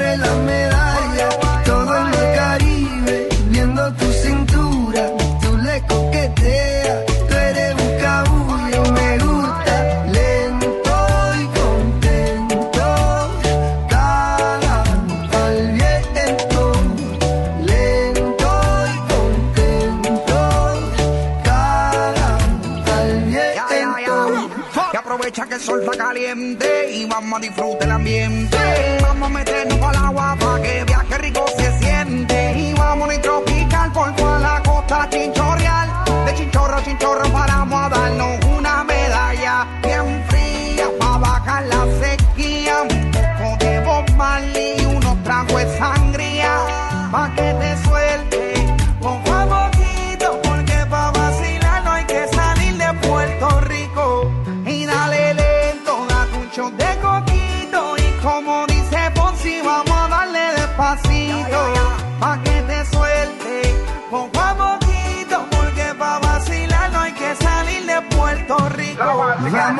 la medalla. Todo en el Caribe, viendo tu cintura. Tú le coqueteas, que el sol está caliente y vamos a disfrutar el ambiente. Vamos a meternos al agua para que viaje rico se siente. Y vamos a tropical por toda la costa chinchorreal. De chinchorro a chinchorro paramos a darnos una medalla bien fría para bajar la sequía. Un poco de Bob y unos tragos de sangría pa' que te Vamos.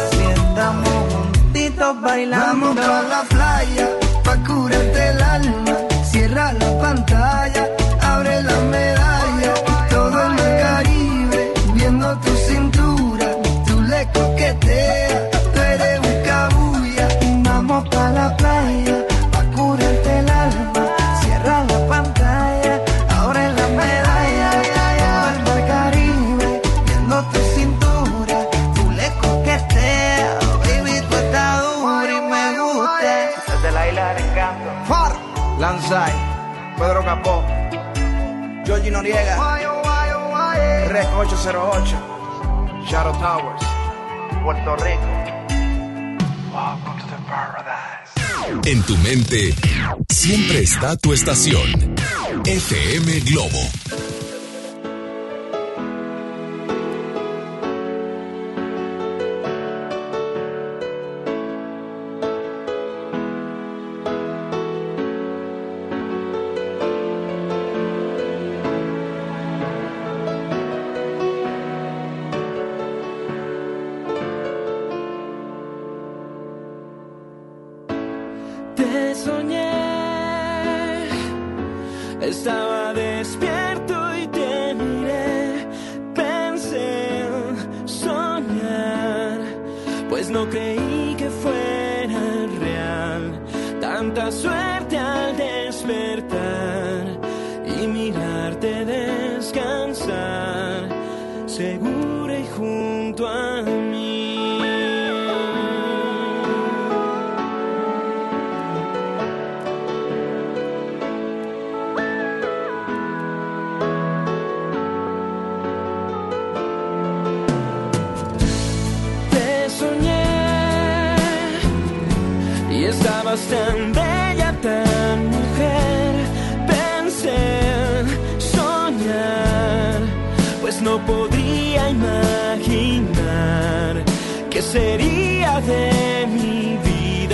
bailando. Vamos pa' la playa, pa' curar Noriega, 808 Shadow Towers, Puerto Rico. Welcome to the paradise. En tu mente siempre está tu estación, FM Globo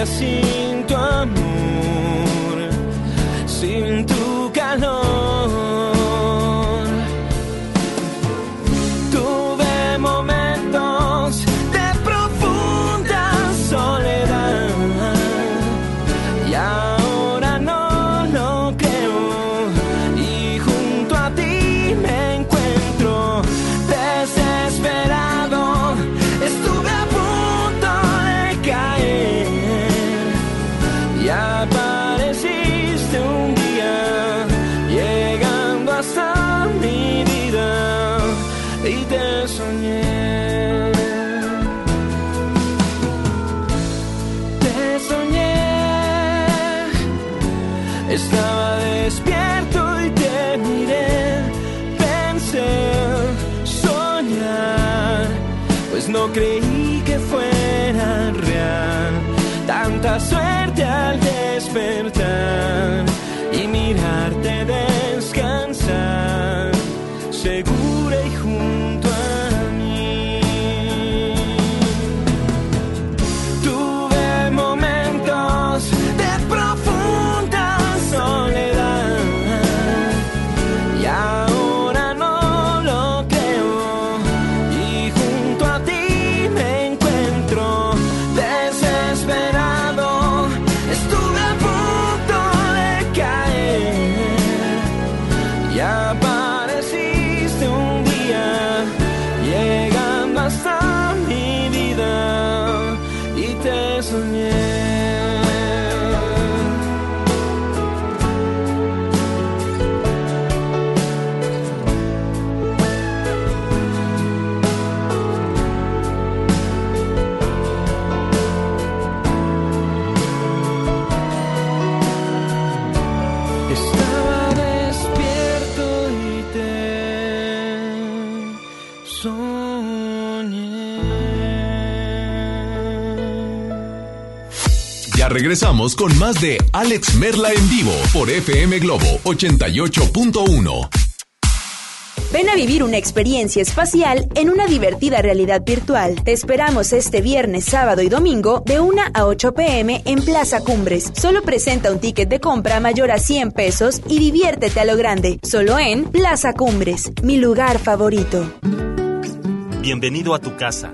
assim. Regresamos con más de Alex Merla en vivo por FM Globo 88.1. Ven a vivir una experiencia espacial en una divertida realidad virtual. Te esperamos este viernes, sábado y domingo de 1 a 8 pm en Plaza Cumbres. Solo presenta un ticket de compra mayor a 100 pesos y diviértete a lo grande. Solo en Plaza Cumbres, mi lugar favorito. Bienvenido a tu casa.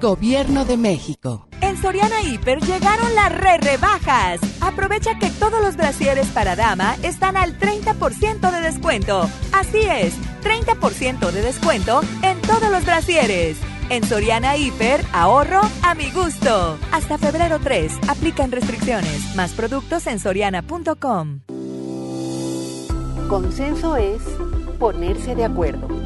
Gobierno de México. En Soriana Hiper llegaron las re rebajas. Aprovecha que todos los brasieres para dama están al 30% de descuento. Así es, 30% de descuento en todos los brasieres. En Soriana Hiper, ahorro a mi gusto. Hasta febrero 3, aplican restricciones. Más productos en soriana.com. Consenso es ponerse de acuerdo.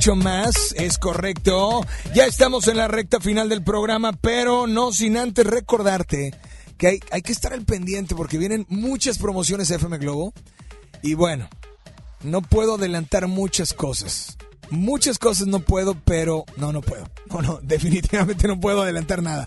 Mucho más, es correcto. Ya estamos en la recta final del programa, pero no sin antes recordarte que hay, que estar al pendiente porque vienen muchas promociones de FM Globo. Y bueno, no puedo adelantar muchas cosas. Muchas cosas no puedo, pero no, no puedo. No, definitivamente no puedo adelantar nada.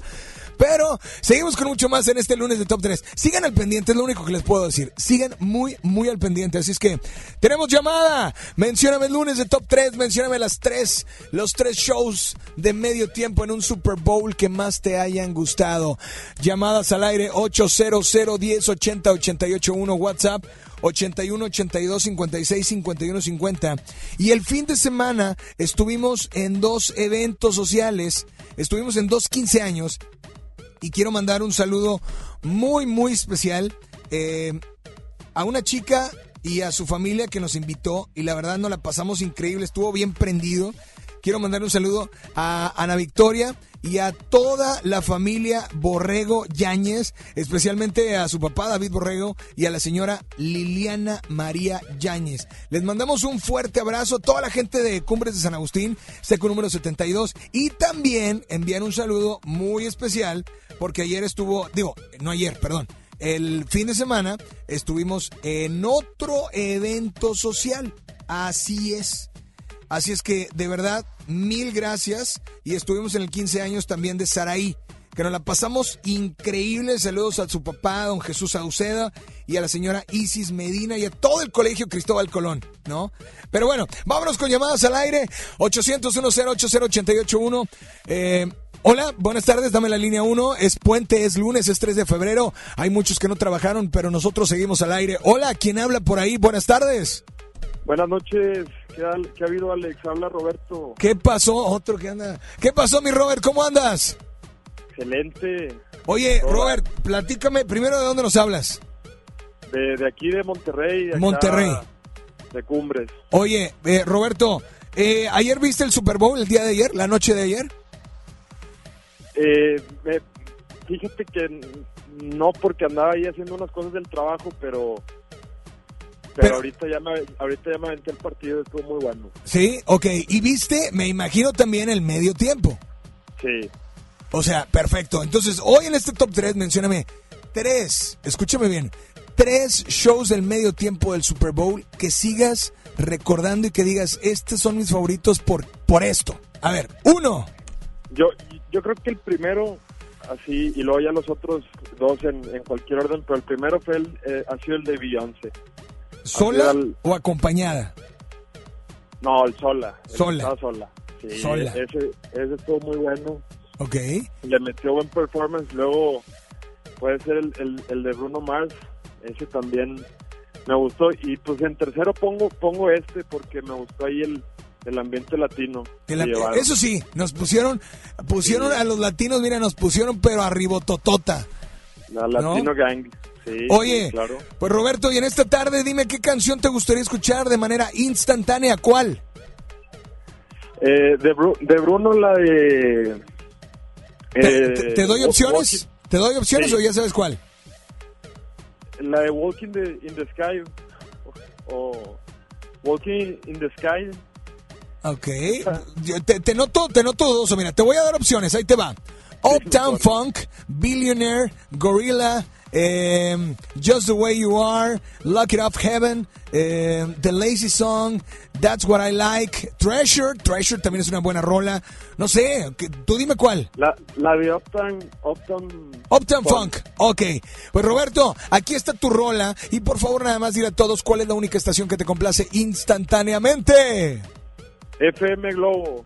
Pero seguimos con mucho más en este lunes de Top 3. Sigan al pendiente, es lo único que les puedo decir. Sigan muy, muy al pendiente. Así es que tenemos llamada. Mencióname el lunes de Top 3, mencióname las tres, los tres shows de medio tiempo en un Super Bowl que más te hayan gustado. Llamadas al aire 800 10 80 881 WhatsApp 81 82 56 51 50. Y el fin de semana estuvimos en dos eventos sociales, estuvimos en dos 15 años y quiero mandar un saludo muy, muy especial eh, a una chica y a su familia que nos invitó y la verdad nos la pasamos increíble, estuvo bien prendido. Quiero mandar un saludo a Ana Victoria y a toda la familia Borrego Yáñez, especialmente a su papá David Borrego y a la señora Liliana María Yáñez. Les mandamos un fuerte abrazo a toda la gente de Cumbres de San Agustín, seco número 72, y también enviar un saludo muy especial porque ayer estuvo, digo, no ayer, perdón, el fin de semana estuvimos en otro evento social. Así es. Así es que, de verdad, mil gracias. Y estuvimos en el 15 años también de Saraí, que nos la pasamos increíble. Saludos a su papá, don Jesús Sauceda, y a la señora Isis Medina y a todo el colegio Cristóbal Colón, ¿no? Pero bueno, vámonos con llamadas al aire. 800 1080881 Eh, Hola, buenas tardes, dame la línea 1. Es puente, es lunes, es 3 de febrero. Hay muchos que no trabajaron, pero nosotros seguimos al aire. Hola, ¿quién habla por ahí? Buenas tardes. Buenas noches, ¿qué ha, qué ha habido Alex? Habla Roberto. ¿Qué pasó? Otro que anda. ¿Qué pasó, mi Robert? ¿Cómo andas? Excelente. Oye, Hola. Robert, platícame primero de dónde nos hablas. De, de aquí de Monterrey. Monterrey. De Cumbres. Oye, eh, Roberto, eh, ¿ayer viste el Super Bowl el día de ayer, la noche de ayer? Eh, me- fíjate que no porque andaba ahí haciendo unas cosas del trabajo, pero... Pero, ahorita ya me ahorita ya me aventé el partido, estuvo muy bueno. Sí, ok. ¿Y viste, me imagino también el medio tiempo? Sí. O sea, perfecto. Entonces, hoy en este top 3, mencióname tres, escúchame bien, tres shows del medio tiempo del Super Bowl que sigas recordando y que digas, estos son mis favoritos por, por esto. A ver, uno. Yo yo creo que el primero, así, y luego ya los otros dos en, en cualquier orden, pero el primero fue el, eh, ha sido el de Beyoncé. ¿Sola o acompañada? No, el sola. el Sola. sola. Sí, Sola. Ese, ese estuvo muy bueno. Ok. Le metió buen performance. Luego puede ser el, el, el de Bruno Mars. Ese también me gustó. Y pues en tercero pongo pongo este porque me gustó ahí el, el ambiente latino. El- eso sí, nos pusieron, pusieron Sí. a los latinos, mira, nos pusieron pero arribototota. La Latino Gang. Sí, Oye, sí, claro. pues Roberto, y en esta tarde dime qué canción te gustaría escuchar de manera instantánea, ¿cuál? Eh, de, Bru- de Bruno la de... ¿Te, eh, te- te doy opciones? ¿Te doy opciones Sí. o ya sabes cuál? La de Walking the, in the Sky o, Walking in the Sky. Ok. Te, te noto, te noto dudoso. Mira, te voy a dar opciones. Ahí te va. Uptown Funk, Billionaire, Gorilla, em, Just the Way You Are, Lock It Up Heaven, em, The Lazy Song, That's What I Like, Treasure. Treasure también es una buena rola. No sé, que- tú dime cuál. La, la de Uptown... Uptown, Uptown Funk. Ok. Pues Roberto, aquí está tu rola. Y por favor, nada más dile a todos cuál es la única estación que te complace instantáneamente. FM Globo.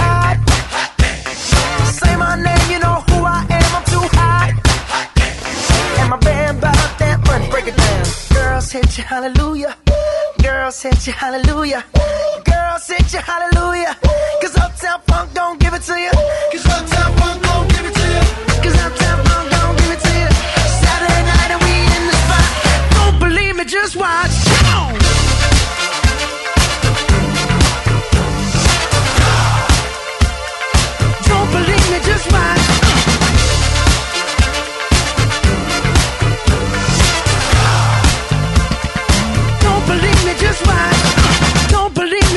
Hit you, hallelujah. Girls hit you hallelujah. Girls hit you hallelujah. Cause Uptown Funk don't give it to you. Cause Uptown Funk don't give it to you. Cause Uptown Funk don't give it to you. Saturday night and we in the spot. Don't believe me, just watch. Don't believe me, just watch.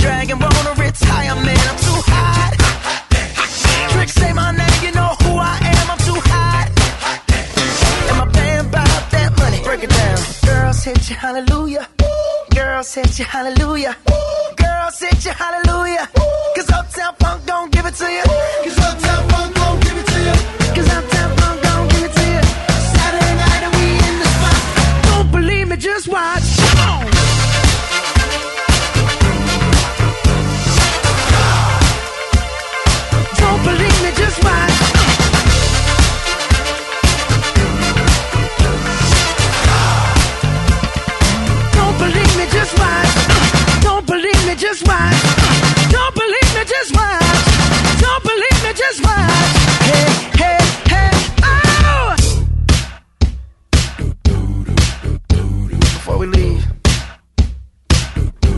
Dragon wanna retire, man. I'm too hot. Tricks say my name, you know who I am. I'm too hot. And my band bought that money. Break it down. Girls hit you, hallelujah. Girls hit you, hallelujah. Girls hit you, hallelujah. Cause Uptown Funk don't give it to you. Cause Uptown Funk just watch. Don't believe me, just watch. Don't believe me, just watch. Hey, hey, hey, oh! Before we leave,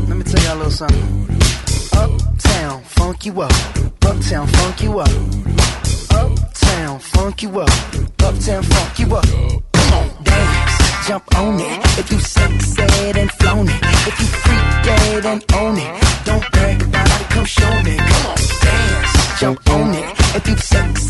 let me tell y'all a little something. Uptown, funk you up. Uptown, funk you up. Uptown, funk you up. Uptown, funk you up. Come on, dance, jump on it. If you sexed own it, don't brag about it, come show me. Come on, dance, jump on it. If you sexed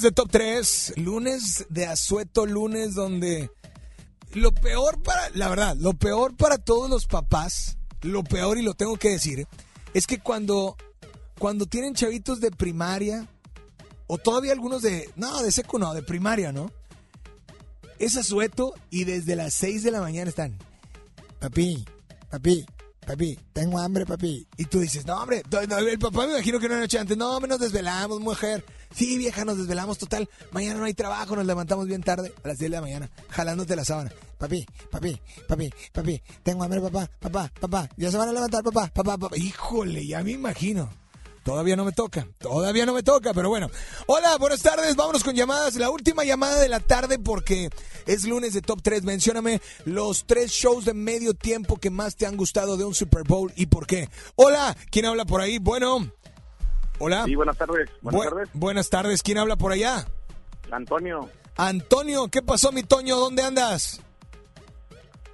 lunes de Top 3. Lunes de asueto, lunes donde lo peor para, la verdad, lo peor para todos los papás, lo peor y lo tengo que decir, es que cuando, cuando tienen chavitos de primaria, o todavía algunos de, no, de seco no, de primaria, ¿no? Es asueto y desde las 6 de la mañana están, papi, papi, papi, tengo hambre, papi. Y tú dices, no, hombre, el papá me imagino que una noche antes, no, hombre, nos desvelamos, mujer. Sí, vieja, nos desvelamos total. Mañana no hay trabajo, nos levantamos bien tarde, a las 10 de la mañana, jalándote la sábana. Papi, papi, papi, papi, tengo hambre, papá, papá, papá. Ya se van a levantar, papá, papá, papá. Híjole, ya me imagino. Todavía no me toca, todavía no me toca, pero bueno. Hola, buenas tardes, vámonos con llamadas. La última llamada de la tarde porque es lunes de Top 3. Mencióname los tres shows de medio tiempo que más te han gustado de un Super Bowl y por qué. Hola, ¿quién habla por ahí? Bueno. Hola. Sí, buenas tardes. Buenas Bu- tardes. Buenas tardes, ¿quién habla por allá? Antonio, Antonio, ¿qué pasó, mi Toño? ¿Dónde andas?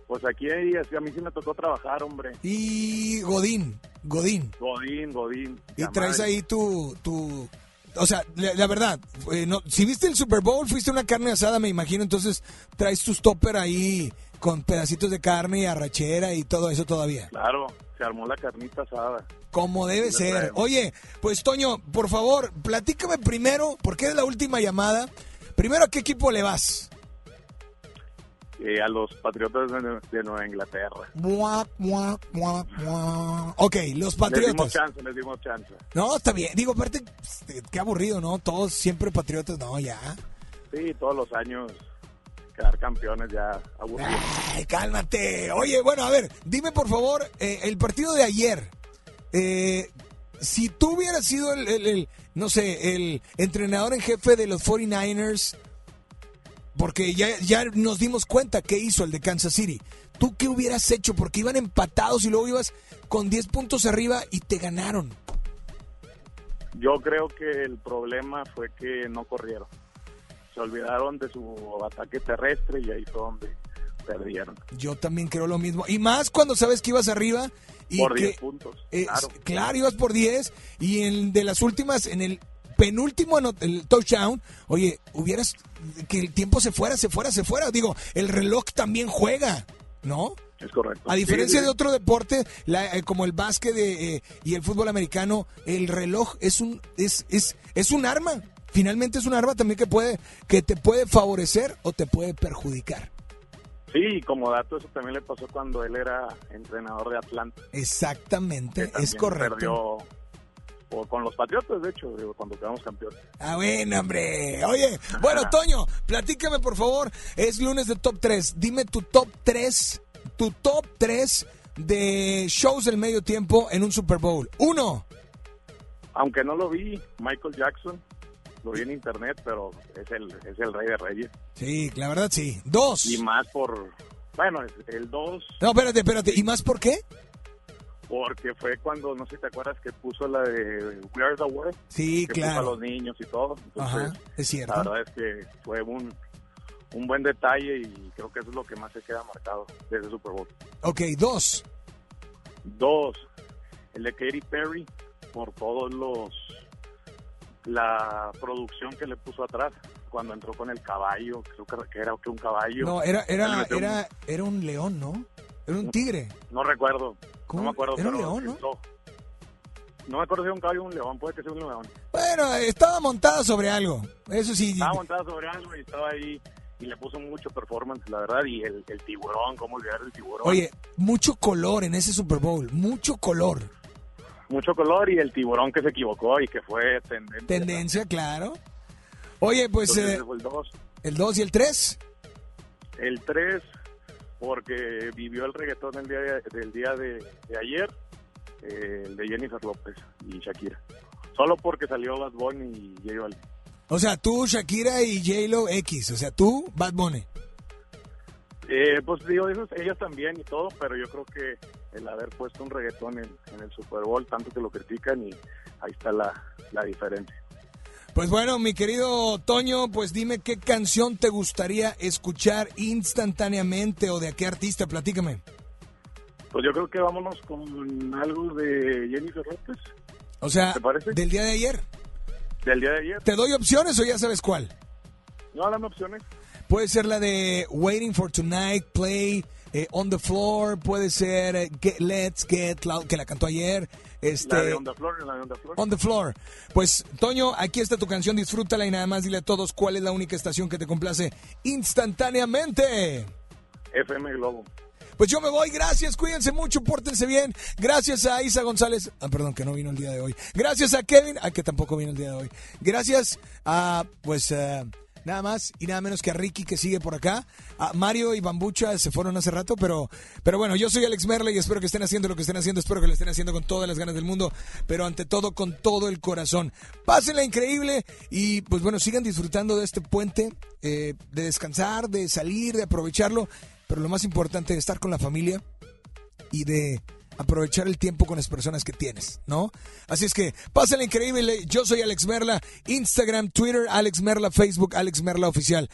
pues aquí a mí sí me tocó trabajar, hombre. Y Godín, Godín. Godín, Godín. Y traes madre. ahí tu, tu... O sea, la, la verdad, eh, no, si viste el Super Bowl, fuiste una carne asada, me imagino, entonces traes tu stopper ahí con pedacitos de carne y arrachera y todo eso todavía. Claro, se armó la carnita asada. Como debe ser. traemos. Oye, pues Toño, por favor, platícame primero, porque es la última llamada. Primero, ¿a qué equipo le vas? eh, a los Patriotas de, Nueva Inglaterra. Mua, mua, mua, mua. Ok, los Les dimos patriotas. chance, les dimos chance. No, está bien. Digo, aparte, qué aburrido, ¿no? Todos siempre patriotas. No, ya. Sí, todos los años quedar campeones ya aburrido. Ay, cálmate. Oye, bueno, a ver, dime por favor, eh, el partido de ayer. eh, si tú hubieras sido el, el- el, no sé, el entrenador en jefe de los 49ers, porque ya, ya nos dimos cuenta qué hizo el de Kansas City. ¿Tú qué hubieras hecho? Porque iban empatados y luego ibas con 10 puntos arriba y te ganaron. Yo creo que el problema fue que no corrieron. Se olvidaron de su ataque terrestre y ahí fue donde perdieron. Yo también creo lo mismo. Y más cuando sabes que ibas arriba. Y Por que, 10 puntos, eh, claro. claro, ibas por 10. Y en de las últimas, en el penúltimo el touchdown, oye, hubieras que el tiempo se fuera, se fuera, se fuera. Digo, el reloj también juega, ¿no? Es correcto. A diferencia sí. de otro deporte, la- eh, como el básquet de, eh, y el fútbol americano, el reloj es un es, es, es un arma. Finalmente es un arma también que puede que te puede favorecer o te puede perjudicar. Sí, como dato, eso también le pasó cuando él era entrenador de Atlanta. Exactamente, es correcto. Perdió o con los Patriotas, de hecho, cuando quedamos campeones. Ah, bueno, hombre. Oye, bueno, Toño, platícame por favor. Es lunes de top 3. Dime tu top 3, tu top 3 de shows del medio tiempo en un Super Bowl. Uno. Aunque no lo vi, Michael Jackson, lo vi en internet, pero es el, es el rey de reyes. Sí, la verdad sí. Dos. Y más por, bueno, el 2, No, espérate, espérate. ¿Y más por qué? porque fue cuando, no sé si te acuerdas, que puso la de We Are the World. Sí, que claro. Puso a los niños y todo. Entonces, Ajá, es cierto. La verdad es que fue un, un buen detalle y creo que eso es lo que más se queda marcado de ese Super Bowl. Ok, dos. Dos, el de Katy Perry, por todos los la producción que le puso atrás cuando entró con el caballo, creo que- era un caballo. No, era, era, era, era un león, ¿no? Era un tigre. no recuerdo, ¿Cómo? no me acuerdo. Era un león, ¿no? entró. No me acuerdo si era un caballo o un león, puede que sea un león. Bueno, estaba montada sobre algo. Eso sí. Estaba montada sobre algo y estaba ahí y le puso mucho performance, la verdad, y el, el tiburón, cómo olvidar el tiburón. Oye, mucho color en ese Super Bowl. Mucho color. Mucho color y el tiburón que se equivocó y que fue tendencia. Tendencia, claro. Oye, pues Entonces, eh, el dos. el 2 y el 3. El 3, porque vivió el reggaetón el día de- del día de, de ayer, eh, el de Jennifer López y Shakira. Solo porque salió Bad Bunny y J Balvin. O sea, tú, Shakira y J-Lo X. O sea, tú, Bad Bunny. Eh, pues digo, ellas también y todo, pero yo creo que el haber puesto un reggaetón en, en el Super Bowl, tanto que lo critican y ahí está la, la diferencia. Pues bueno, mi querido Toño, pues dime qué canción te gustaría escuchar instantáneamente o de qué artista, platícame. Pues yo creo que vámonos con algo de Jennifer López, O sea, ¿Te parece? del día de ayer. del día de ayer. ¿Te doy opciones o ya sabes cuál? No, dame opciones. Puede ser la de Waiting for Tonight, Play, eh, On the Floor, puede ser eh, Get- Let's Get Loud, que la cantó ayer. Este, La de On the Floor, la de On the Floor. On the Floor. Pues, Toño, aquí está tu canción, disfrútala y nada más dile a todos cuál es la única estación que te complace instantáneamente. FM Globo. Pues yo me voy, gracias, cuídense mucho, pórtense bien. Gracias a Isa González, ah, perdón, que no vino el día de hoy. Gracias a Kevin, a que tampoco vino el día de hoy. Gracias a, pues, eh, nada más y nada menos que a Ricky que sigue por acá. A Mario y Bambucha se fueron hace rato, pero, pero bueno, yo soy Alex Merle y espero que estén haciendo lo que estén haciendo, espero que lo estén haciendo con todas las ganas del mundo, pero ante todo con todo el corazón. Pásenla increíble y pues bueno, sigan disfrutando de este puente, eh, de descansar, de salir, de aprovecharlo, pero lo más importante de estar con la familia y de aprovechar el tiempo con las personas que tienes, ¿no? Así es que pásenla increíble. Yo soy Alex Merla, Instagram, Twitter, Alex Merla, Facebook, Alex Merla Oficial.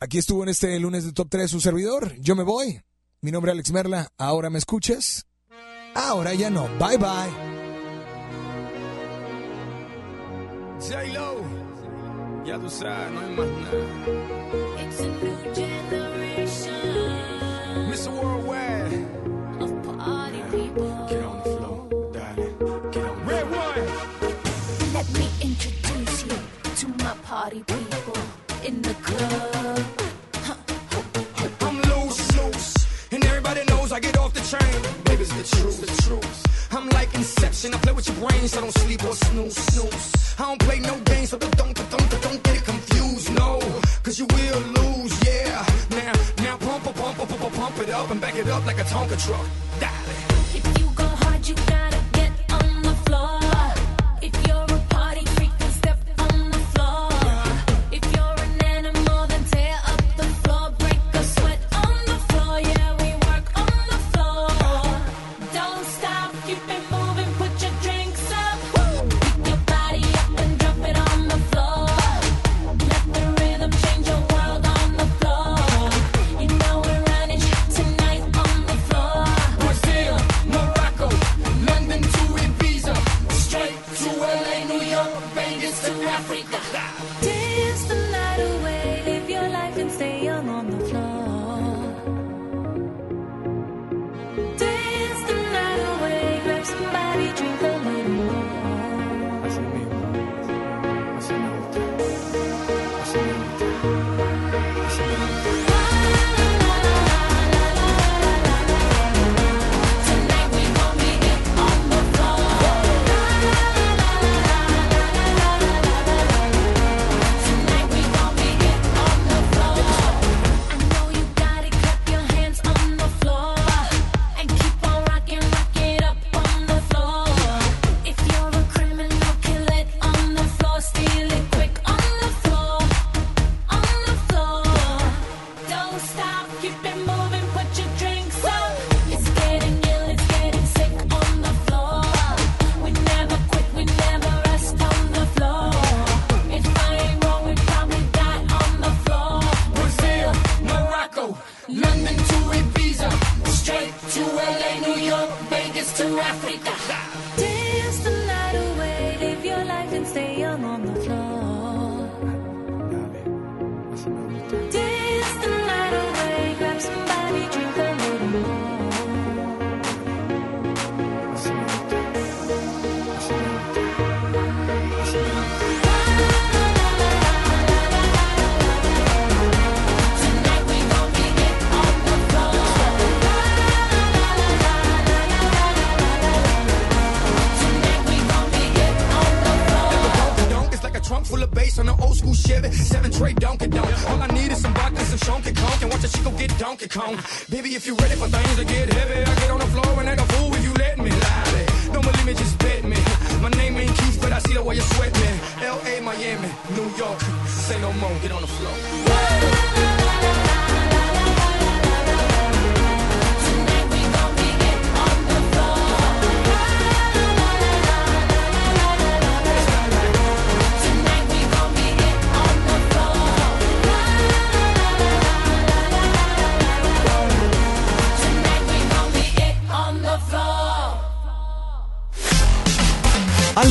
Aquí estuvo en este lunes de Top 3 su servidor. Yo me voy. Mi nombre es Alex Merla. ¿Ahora me escuchas? Ahora ya no. Bye bye. J-Lo, ya tú sabes, no hay más nada. It's a new generation Mr. Worldwide, truck.